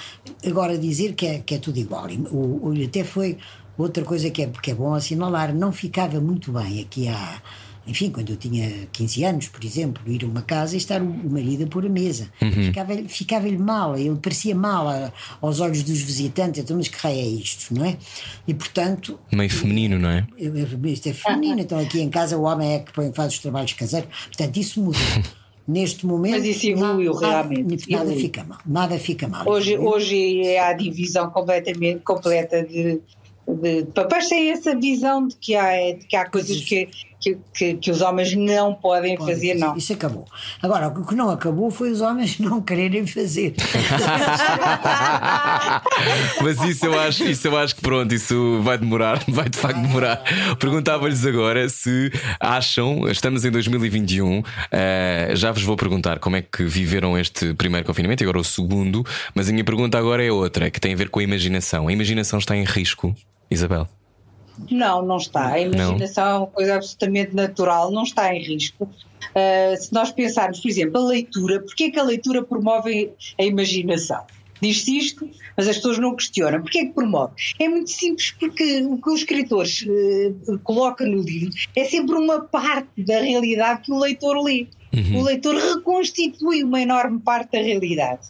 agora dizer que é, que é tudo igual. E O, até foi outra coisa que é, que é bom assinalar, não ficava muito bem aqui há. Enfim, quando eu tinha 15 anos, por exemplo, ir a uma casa e estar o, o marido a pôr a mesa. Ficava-lhe ficava mal, ele parecia mal a- aos olhos dos visitantes. Então, mas que raio é isto, não é? E portanto, Meio feminino, não é? eu- eu- isto é feminino, então aqui em casa o homem é que põe, faz os trabalhos caseiros. Portanto, isso mudou. Neste momento. Mas isso evoluiu nada, realmente, Nada evoluiu. fica mal. Nada fica mal. Hoje, hoje é a divisão completamente completa de, de papéis têm essa visão de que há, de que há coisas que, que, que, que os homens não podem Podem fazer, não. Isso acabou. Agora, o que não acabou foi os homens não quererem fazer. Mas isso eu acho, isso eu acho que pronto, isso vai demorar, vai de facto demorar. Perguntava-lhes agora se acham, estamos em 2021, eh, já vos vou perguntar como é que viveram este primeiro confinamento e agora o segundo, mas a minha pergunta agora é outra, que tem a ver com a imaginação. A imaginação está em risco, Isabel? Não, não está. A imaginação é uma coisa absolutamente natural, não está em risco. Uh, se nós pensarmos, por exemplo, a leitura, porquê é que a leitura promove a imaginação? Diz-se isto, mas as pessoas não questionam. Porquê é que promove? É muito simples, porque o que os escritores uh, colocam no livro é sempre uma parte da realidade que o leitor lê. O leitor reconstitui uma enorme parte da realidade.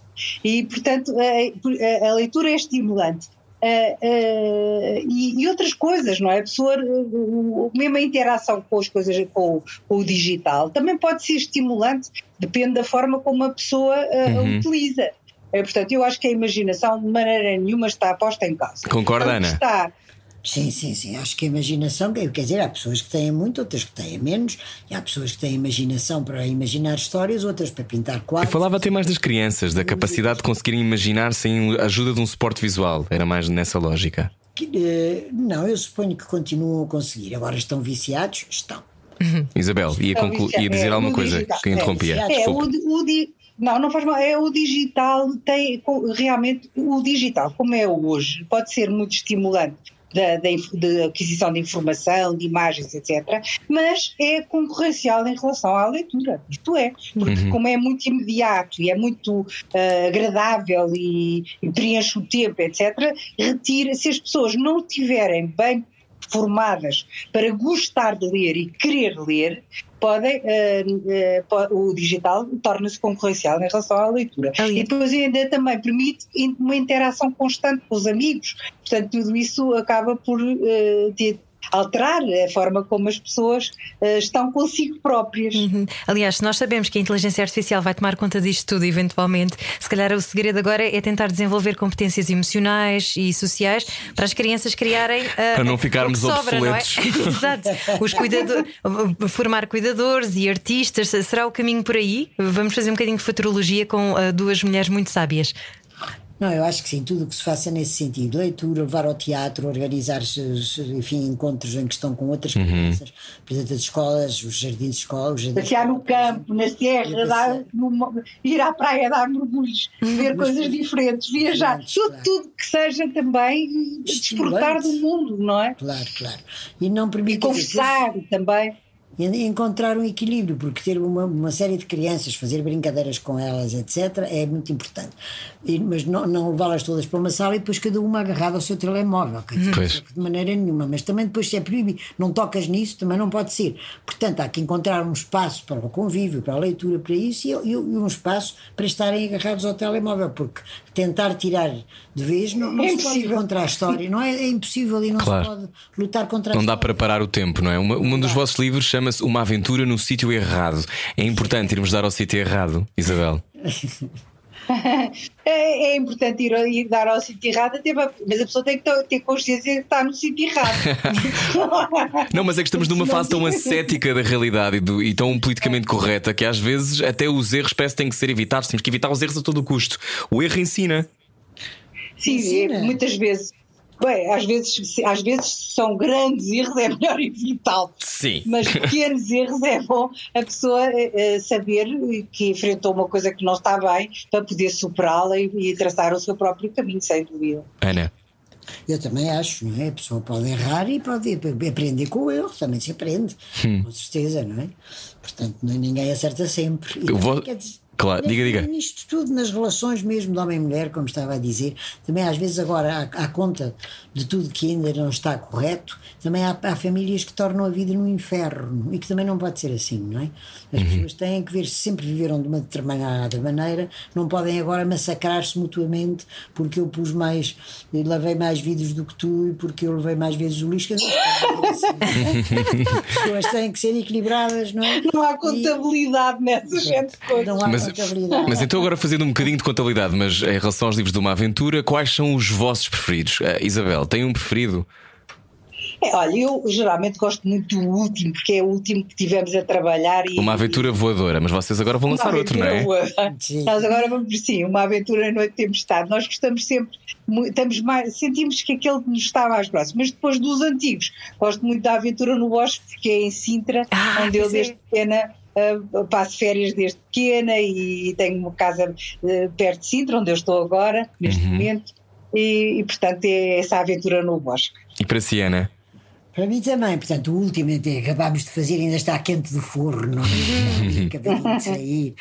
E, portanto, a- a leitura é estimulante. Uh, uh, e, e outras coisas, não é? A pessoa, uh, uh, mesmo a interação com as coisas, com, o- com o digital, também pode ser estimulante, depende da forma como a pessoa uh, a utiliza. É, portanto, eu acho que a imaginação de maneira nenhuma está posta em causa. Concorda, O Ana? Está, Sim, sim, sim. Acho que a imaginação, quer dizer, há pessoas que têm muito, outras que têm menos, e há pessoas que têm imaginação para imaginar histórias, outras para pintar Eu quadros. falava até mais das crianças, da capacidade de conseguirem imaginar sem a ajuda de um suporte visual. Era mais nessa lógica. Que, eh, não, eu suponho que continuam a conseguir. Agora estão viciados? Estão. Isabel, ia, conclu- ia dizer é, alguma coisa digital. que interrompia. É, É, o, o di- não, não faz mal. É o digital tem realmente o digital, como é hoje, pode ser muito estimulante. Da, da de aquisição de informação, de imagens, etc. Mas é concorrencial em relação à leitura. Isto é, porque como é muito imediato e é muito ah, agradável e, e preenche o tempo, etc., retira, se as pessoas não estiverem bem formadas para gostar de ler e querer ler, podem, po- o digital torna-se concorrencial em relação à leitura. E depois ainda também permite uma interação constante com os amigos. Portanto, tudo isso acaba por eh, ter- alterar a forma como as pessoas eh, estão consigo próprias. Uhum. Aliás, se nós sabemos que a inteligência artificial vai tomar conta disto tudo, eventualmente, se calhar o segredo agora é tentar desenvolver competências emocionais e sociais para as crianças criarem. ah, Para não ficarmos sobra, não é? obsoletos. Exato. Os cuidador, formar cuidadores e artistas, será o caminho por aí? Vamos fazer um bocadinho de futurologia com ah, duas mulheres muito sábias. Não, eu acho que sim, tudo o que se faça nesse sentido, leitura, levar ao teatro, organizar enfim, encontros em que estão com outras Uhum. crianças, por exemplo, as escolas, os jardins de escola, os jardins Passear no campo, na serra, dar, numa- ir à praia dar mergulhos, ver coisas diferentes, viajar, Diferentes, tudo, claro. tudo que seja também desfrutar do mundo, não é? Claro, claro. E não E permitir conversar também. E encontrar um equilíbrio, porque ter uma, uma série de crianças, fazer brincadeiras com elas, etc., é muito importante. E- mas não, não levá-las todas para uma sala e depois cada uma agarrada ao seu telemóvel, de maneira nenhuma. Mas também depois, se é proibido, não tocas nisso, também não pode ser. Portanto, há que encontrar um espaço para o convívio, para a leitura, para isso, e, e- e um espaço para estarem agarrados ao telemóvel, porque tentar tirar de vez não, não É se pode ir impossível. contra a história, não é? É impossível e não Claro. se pode lutar contra a Não dá para parar o tempo, não é? Uma- um dos vossos livros chama-se Uma Aventura no Sítio Errado. É importante irmos dar ao sítio errado, Isabel. É, é importante ir, ir dar ao sítio errado, mas a pessoa tem que ter- consciência de que está no sítio errado. Não, mas é que estamos numa fase tão ascética da realidade e, do- e tão politicamente correta que às vezes até os erros parece que têm que ser evitados. Temos que evitar os erros a todo o custo. O erro ensina. Sim, Ensina. é, muitas vezes. Bem, às vezes, se- às vezes são grandes erros, é melhor evitá-los. Sim. Mas pequenos erros é bom a pessoa eh, saber que enfrentou uma coisa que não está bem para poder superá-la e, e traçar o seu próprio caminho, sem dúvida. Ana. Eu também acho, não é? A pessoa pode errar e pode aprender com o erro, também se aprende, Hum. com certeza, não é? Portanto, não- ninguém acerta sempre. E Eu vou- quer dizer, Claro, diga, diga. Nisto tudo, nas relações mesmo de homem e mulher, como estava a dizer, também às vezes agora, à, à conta de tudo que ainda não está correto, também há, há famílias que tornam a vida num inferno e que também não pode ser assim, não é? As Uhum. pessoas têm que ver se sempre viveram de uma determinada maneira, não podem agora massacrar-se mutuamente porque eu pus mais, eu lavei mais vidros do que tu e porque eu levei mais vezes o lixo. Assim. As pessoas têm que ser equilibradas, não é? Não há E- contabilidade nessa gente coisas. não há Mas, contabilidade. mas então, agora fazendo um bocadinho de contabilidade, mas em relação aos livros de uma aventura, quais são os vossos preferidos? Ah, Isabel, tem um preferido? É, olha, eu geralmente gosto muito do último, porque é o último que tivemos a trabalhar. E, Uma aventura voadora, mas vocês agora vão lançar outro, não é? Sim. Nós agora vamos, sim, uma aventura à noite de tempestade. Nós gostamos sempre, estamos mais, sentimos que aquele nos está mais próximo, mas depois dos antigos. Gosto muito da aventura no bosque, porque é em Sintra, ah, onde eu desde pequena. Uh, passo férias desde pequena e tenho uma casa uh, perto de Sintra, onde eu estou agora, neste uhum. momento, e, e, portanto é essa aventura no bosque. E para si, Ana? Para mim também, portanto, o último que acabámos de fazer ainda está quente do forno, é? acabei de sair.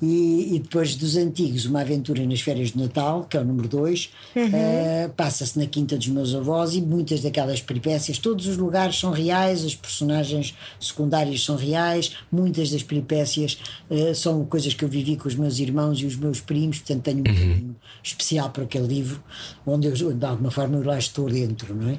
E, e, depois dos antigos, uma aventura nas férias de Natal, que é o número 2, uhum. uh, passa-se na quinta dos meus avós e muitas daquelas peripécias, todos os lugares são reais, as personagens secundárias são reais, muitas das peripécias uh, são coisas que eu vivi com os meus irmãos e os meus primos, portanto tenho um uhum. especial para aquele livro, onde eu de alguma forma eu lá estou dentro, não é?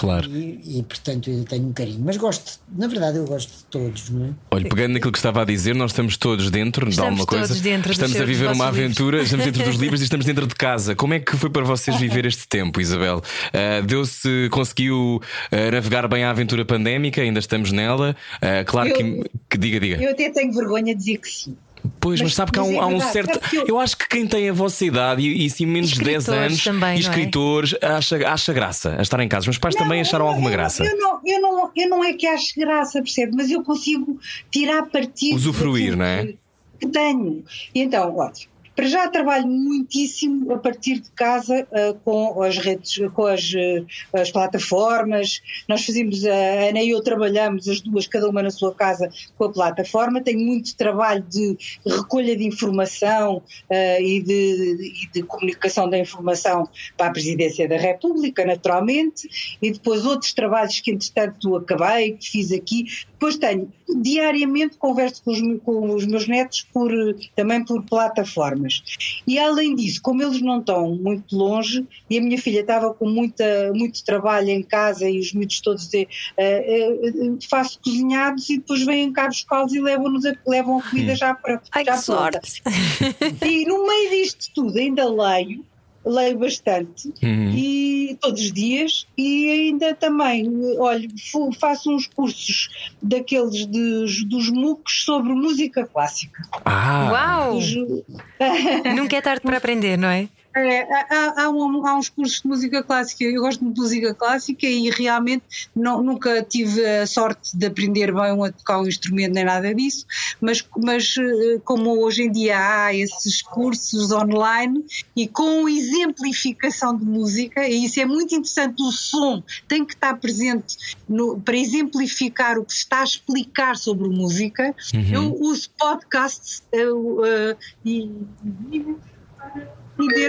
Claro. E, e, portanto eu tenho um carinho. Mas gosto, na verdade, eu gosto de todos, não é? Olha, pegando naquilo que estava a dizer, nós estamos todos dentro estamos de alguma coisa. Dentro estamos a viver uma aventura, livros. estamos dentro dos livros e estamos dentro de casa. Como é que foi para vocês viver este tempo, Isabel? Uh, Deu-se, conseguiu uh, navegar bem a aventura pandémica, ainda estamos nela. Uh, claro eu, que, que diga, diga. Eu até tenho vergonha de dizer que sim. Pois, mas, mas sabe que há um, é há um certo. Eu... acho que quem tem a vossa idade e, e sim menos de 10 anos, também, e escritores, é? acha, acha graça a estar em casa. Os meus pais não, também acharam alguma eu, graça. Eu não, eu, não, eu não é que acho graça, percebe? Mas eu consigo tirar partido. Usufruir, não é? Que tenho. E então, olha, para já trabalho muitíssimo a partir de casa uh, com as redes, com as, uh, as, plataformas. Nós fazemos, a Ana e eu trabalhamos as duas, cada uma na sua casa, com a plataforma. Tenho muito trabalho de recolha de informação uh, e, de, e, de, comunicação da informação para a Presidência da República, naturalmente, e depois outros trabalhos que, entretanto, acabei, que fiz aqui. Depois tenho, diariamente, converso com os, com os meus netos por, também por plataformas. E além disso, como eles não estão muito longe, e a minha filha estava com muita, muito trabalho em casa e os miúdos todos uh, uh, faço cozinhados e depois vêm cá buscá-los e levam-nos a, levam a comida hum. já para. Ai, já que sorte! E no meio disto tudo ainda leio leio bastante uhum. e todos os dias e ainda também olha faço uns cursos daqueles de, dos MOOCs sobre música clássica ah. uau os... nunca é tarde para aprender não é é, há, há, um, há, uns cursos de música clássica, eu gosto de música clássica e realmente não, nunca tive a sorte de aprender bem a tocar um instrumento nem nada disso, mas, mas eh, como hoje em dia há esses cursos online e com exemplificação de música, e isso é muito interessante, o som tem que estar presente no, para exemplificar o que se está a explicar sobre música. Uhum. Eu uso podcasts eu, uh, e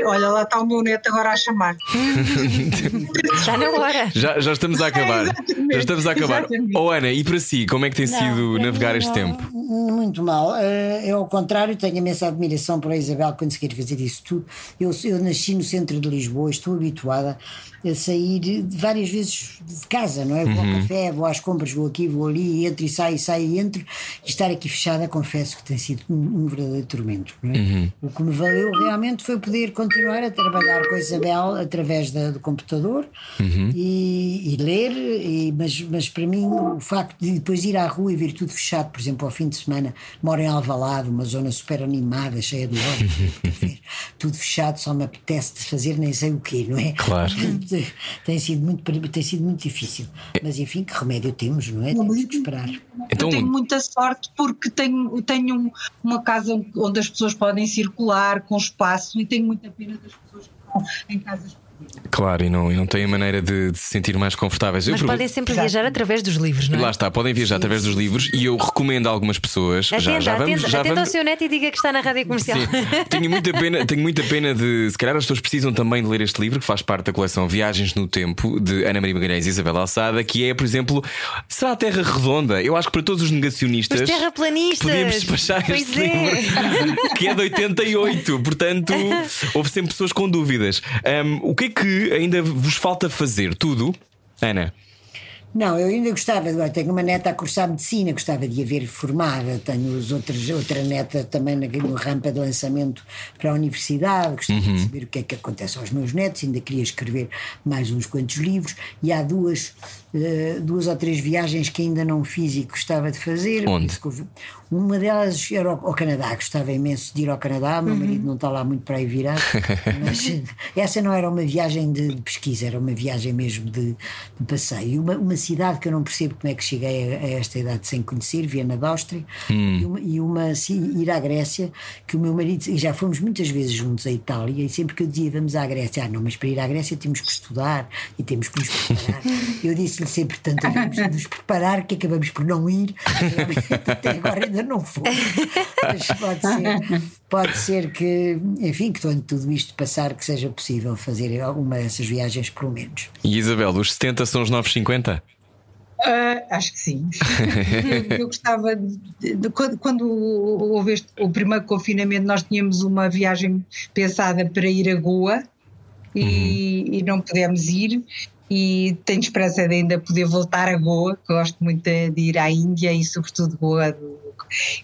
Olha, lá está o meu neto agora a chamar. Já na hora. Já, já estamos a acabar. É, já estamos a acabar. Oh, Ana, e para si, como é que tem não, sido navegar este não, tempo? Muito mal. Eh, eu, ao contrário, tenho imensa admiração para a Isabel quando se quer fazer isso tudo. Eu, eu nasci no centro de Lisboa, estou habituada a sair várias vezes de casa, não é? Vou uhum. ao café, vou às compras, vou aqui, vou ali, entro e saio, saio e entro. E estar aqui fechada, confesso que tem sido um, um verdadeiro tormento. É? Uhum. O que me valeu realmente foi poder continuar a trabalhar com a Isabel através da, do computador uhum. e, e, ler, e, mas, mas para mim o facto de depois ir à rua e ver tudo fechado, por exemplo, ao fim de semana, moro em Alvalade, uma zona super animada, cheia de óleo, tudo fechado, só me apetece fazer nem sei o quê, não é? Claro. tem sido muito, tem sido muito difícil. Mas enfim, que remédio temos, não é? Temos que esperar. Então... Eu tenho muita sorte porque tenho, tenho uma casa onde as pessoas podem circular com espaço e tenho muita pena das pessoas que estão em casas Claro, e não, e não têm maneira de, de, se sentir mais confortáveis. Mas eu podem sempre viajar através dos livros, não é? Lá está, podem viajar sim, através dos livros e eu recomendo a algumas pessoas. Atenda, já, já vamos, atenda, já atenda vamos... ao seu neto e diga que está na rádio comercial. Sim. tenho, muita pena, tenho muita pena de. Se calhar as pessoas precisam também de ler este livro, que faz parte da coleção Viagens no Tempo, de Ana Maria Magalhães e Isabel Alçada, que é, por exemplo, será a Terra Redonda? Eu acho que para todos os negacionistas. Os terraplanistas! Podemos despachar pois este é. livro, que é de 88. Portanto, houve sempre pessoas com dúvidas. Um, o que é que ainda vos falta fazer? Tudo? Ana? Não, eu ainda gostava, tenho uma neta a cursar medicina, gostava de a ver formada, tenho os outros, outra neta também na, no rampa de lançamento para a universidade, gostava uhum. de saber o que é que acontece aos meus netos, ainda queria escrever mais uns quantos livros, e há duas duas ou três viagens que ainda não fiz e gostava de fazer. Onde? Uma delas era ao Canadá, gostava imenso de ir ao Canadá. Meu marido não está lá muito para aí virado, mas essa não era uma viagem de, de pesquisa, era uma viagem mesmo de, de passeio. E uma, uma cidade que eu não percebo como é que cheguei a, a esta idade sem conhecer, Viena da Áustria, e uma, e uma sim, ir à Grécia, que o meu marido, e já fomos muitas vezes juntos à Itália, e sempre que eu dizia vamos à Grécia, ah, não, mas para ir à Grécia temos que estudar e temos que nos preparar. eu disse-lhe sempre tanto, vamos nos preparar que acabamos por não ir, até agora ainda não foi. Mas pode ser, pode ser que, enfim, que quando tudo isto passar, que seja possível fazer alguma dessas viagens, pelo menos. E Isabel, os 70 são os novos 50? Uh, acho que sim. eu gostava de, de, quando, quando houve este, o primeiro confinamento, nós tínhamos uma viagem pensada para ir a Goa e, uhum. e não pudemos ir. E tenho esperança de ainda poder voltar a Goa, gosto muito de, de ir à Índia e, sobretudo, Goa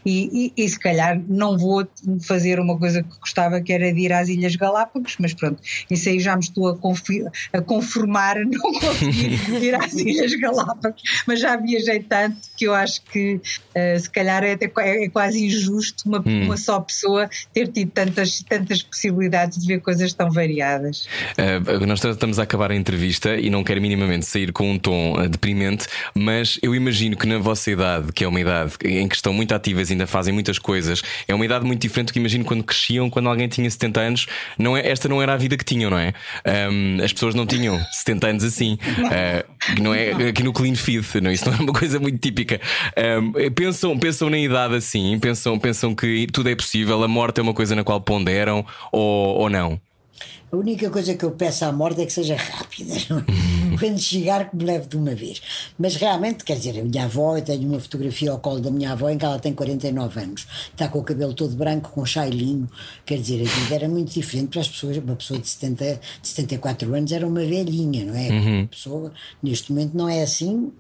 e, e, e, se calhar não vou fazer uma coisa que gostava que era de ir às Ilhas Galápagos, mas pronto, isso aí já me estou a, a conformar a não conseguir ir às Ilhas Galápagos, mas já viajei tanto que eu acho que uh, se calhar é, até, é, é quase injusto uma, hum. uma, só pessoa ter tido tantas, tantas possibilidades de ver coisas tão variadas. Uh, nós estamos a acabar a entrevista e não quero minimamente sair com um tom uh, deprimente, mas eu imagino que na vossa idade, que é uma idade em que estão muito ativas, ainda fazem muitas coisas. É uma idade muito diferente do que imagino quando cresciam, quando alguém tinha 70 anos. Não é, esta não era a vida que tinham, não é? Um, as pessoas não tinham 70 anos assim. Uh, não é aqui no clean feed, não, isso não é uma coisa muito típica. Um, pensam, pensam na idade assim, pensam, pensam que tudo é possível, a morte é uma coisa na qual ponderam ou, ou não? A única coisa que eu peço à morte é que seja rápida. Quando chegar, que me leve de uma vez. Mas realmente, quer dizer, a minha avó, eu tenho uma fotografia ao colo da minha avó em que ela tem 49 anos. Está com o cabelo todo branco, com chailinho. Quer dizer, a vida era muito diferente para as pessoas. Uma pessoa de, 70, de 74 anos era uma velhinha, não é? Uhum. Uma pessoa, neste momento, não é assim.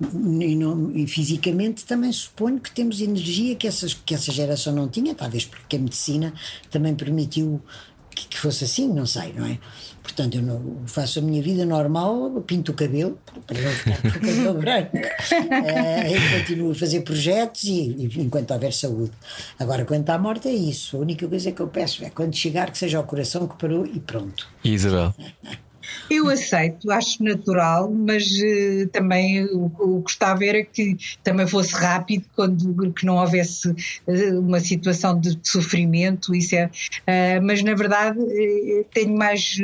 E, não, e, fisicamente também suponho que temos energia que, essas, que essa geração não tinha, talvez porque a medicina também permitiu que, que, fosse assim, não sei, não é? Portanto, eu não, faço a minha vida normal, pinto o cabelo, para não ficar com o cabelo branco, uh, continuo a fazer projetos e, e, enquanto houver saúde. Agora, quanto à morte, é isso. A única coisa que eu peço é quando chegar, que seja o coração que parou e pronto. E Isabel? Eu aceito, acho natural, mas uh, também o que gostava era que também fosse rápido, quando que não houvesse uh, uma situação de sofrimento, isso é, uh, mas na verdade tenho mais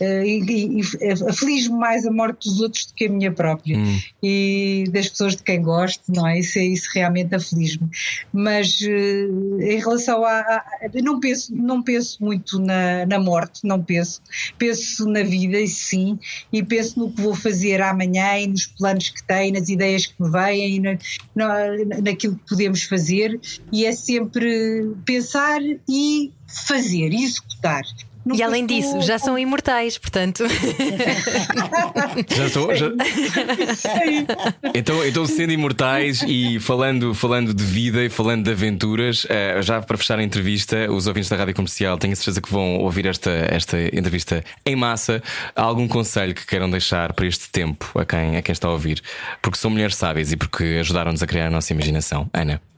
e, e aflige-me mais a morte dos outros do que a minha própria hum. e das pessoas de quem gosto, não é? Isso, isso realmente aflige-me. Mas uh, em relação a, a, não penso não penso muito na, na morte, não penso. Penso na vida, e sim, e penso no que vou fazer amanhã e nos planos que tenho, nas ideias que me vêm, e na, na, naquilo que podemos fazer, e é sempre pensar e fazer, e executar. E além disso, já são imortais, portanto. já estou. Já... então, então, sendo imortais e falando, falando de vida e falando de aventuras, eh, já para fechar a entrevista, os ouvintes da rádio comercial tenho a certeza que vão ouvir esta, esta entrevista em massa. Há algum conselho que queiram deixar para este tempo a quem, a quem está a ouvir? Porque são mulheres sábias e porque ajudaram-nos a criar a nossa imaginação. Ana.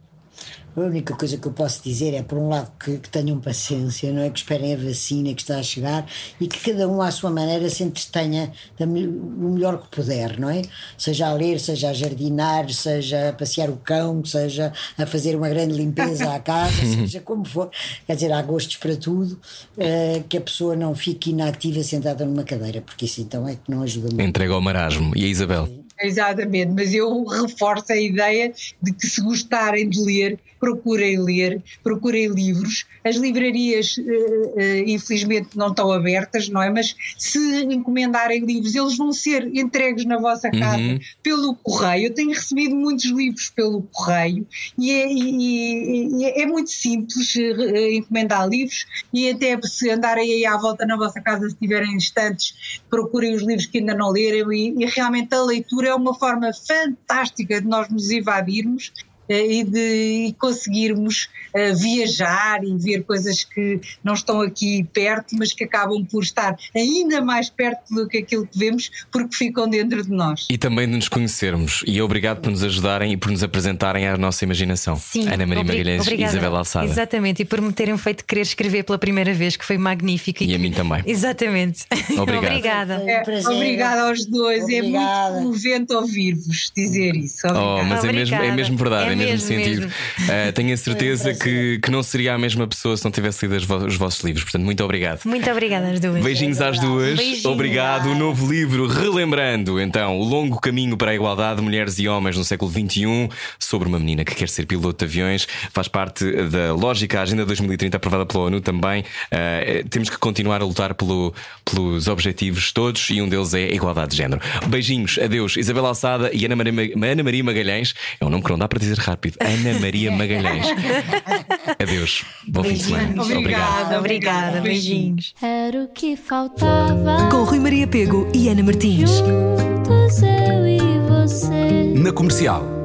A única coisa que eu posso dizer é, por um lado, que, que, tenham paciência, não é? Que esperem a vacina que está a chegar e que cada um, à sua maneira, se entretenha o melhor que puder, não é? Seja a ler, seja a jardinar, seja a passear o cão, seja a fazer uma grande limpeza à casa, seja como for. Quer dizer, há gostos para tudo, uh, que a pessoa não fique inativa sentada numa cadeira, porque isso então é que não ajuda muito. Entrega ao marasmo. E a Isabel? Exatamente, mas eu reforço a ideia de que se gostarem de ler, procurem ler, procurem livros. As livrarias, uh, uh, infelizmente, não estão abertas, não é? Mas se encomendarem livros, eles vão ser entregues na vossa casa uhum. pelo correio. Eu tenho recebido muitos livros pelo correio e é, e, e é muito simples uh, encomendar livros e até se andarem aí à volta na vossa casa, se tiverem instantes, procurem os livros que ainda não leram e, e realmente a leitura é uma forma fantástica de nós nos evadirmos e de e conseguirmos uh, viajar e ver coisas que não estão aqui perto, mas que acabam por estar ainda mais perto do que aquilo que vemos, porque ficam dentro de nós. E também de nos conhecermos. E obrigado por nos ajudarem e por nos apresentarem à nossa imaginação. Sim, Ana Maria Magalhães e. Isabel Alçada. Exatamente, e por me terem feito querer escrever pela primeira vez, que foi magnífico. E que- a mim também. Exatamente. Obrigado. Obrigada. Um É, prazer. obrigada aos dois, Obrigada. é muito comovente ouvir-vos dizer isso. Oh, Obrigada. mas é mesmo, é mesmo verdade, é, É mesmo, mesmo, sentido. mesmo. Uh, tenho a certeza Foi um que, que não seria a mesma pessoa se não tivesse lido os vossos livros. Portanto, muito obrigado. Muito obrigada às duas. Beijinhos às duas. Beijinhos. Obrigado. O novo livro, relembrando então o longo caminho para a igualdade de mulheres e homens no século XXI, sobre uma menina que quer ser piloto de aviões, faz parte da lógica Agenda 2030 aprovada pela ONU também. Uh, temos que continuar a lutar pelo- pelos objetivos todos e um deles é a igualdade de género. Beijinhos, adeus, Isabel Alçada e Ana Maria, Ma- Ana Maria Magalhães. É um nome que não dá para dizer rápido. Ana Maria Magalhães. Adeus. Bom fim de semana. Obrigada, Obrigada, beijinhos. Era o que faltava. Com Rui Maria Pego e Ana Martins. Juntos eu e você. Na comercial.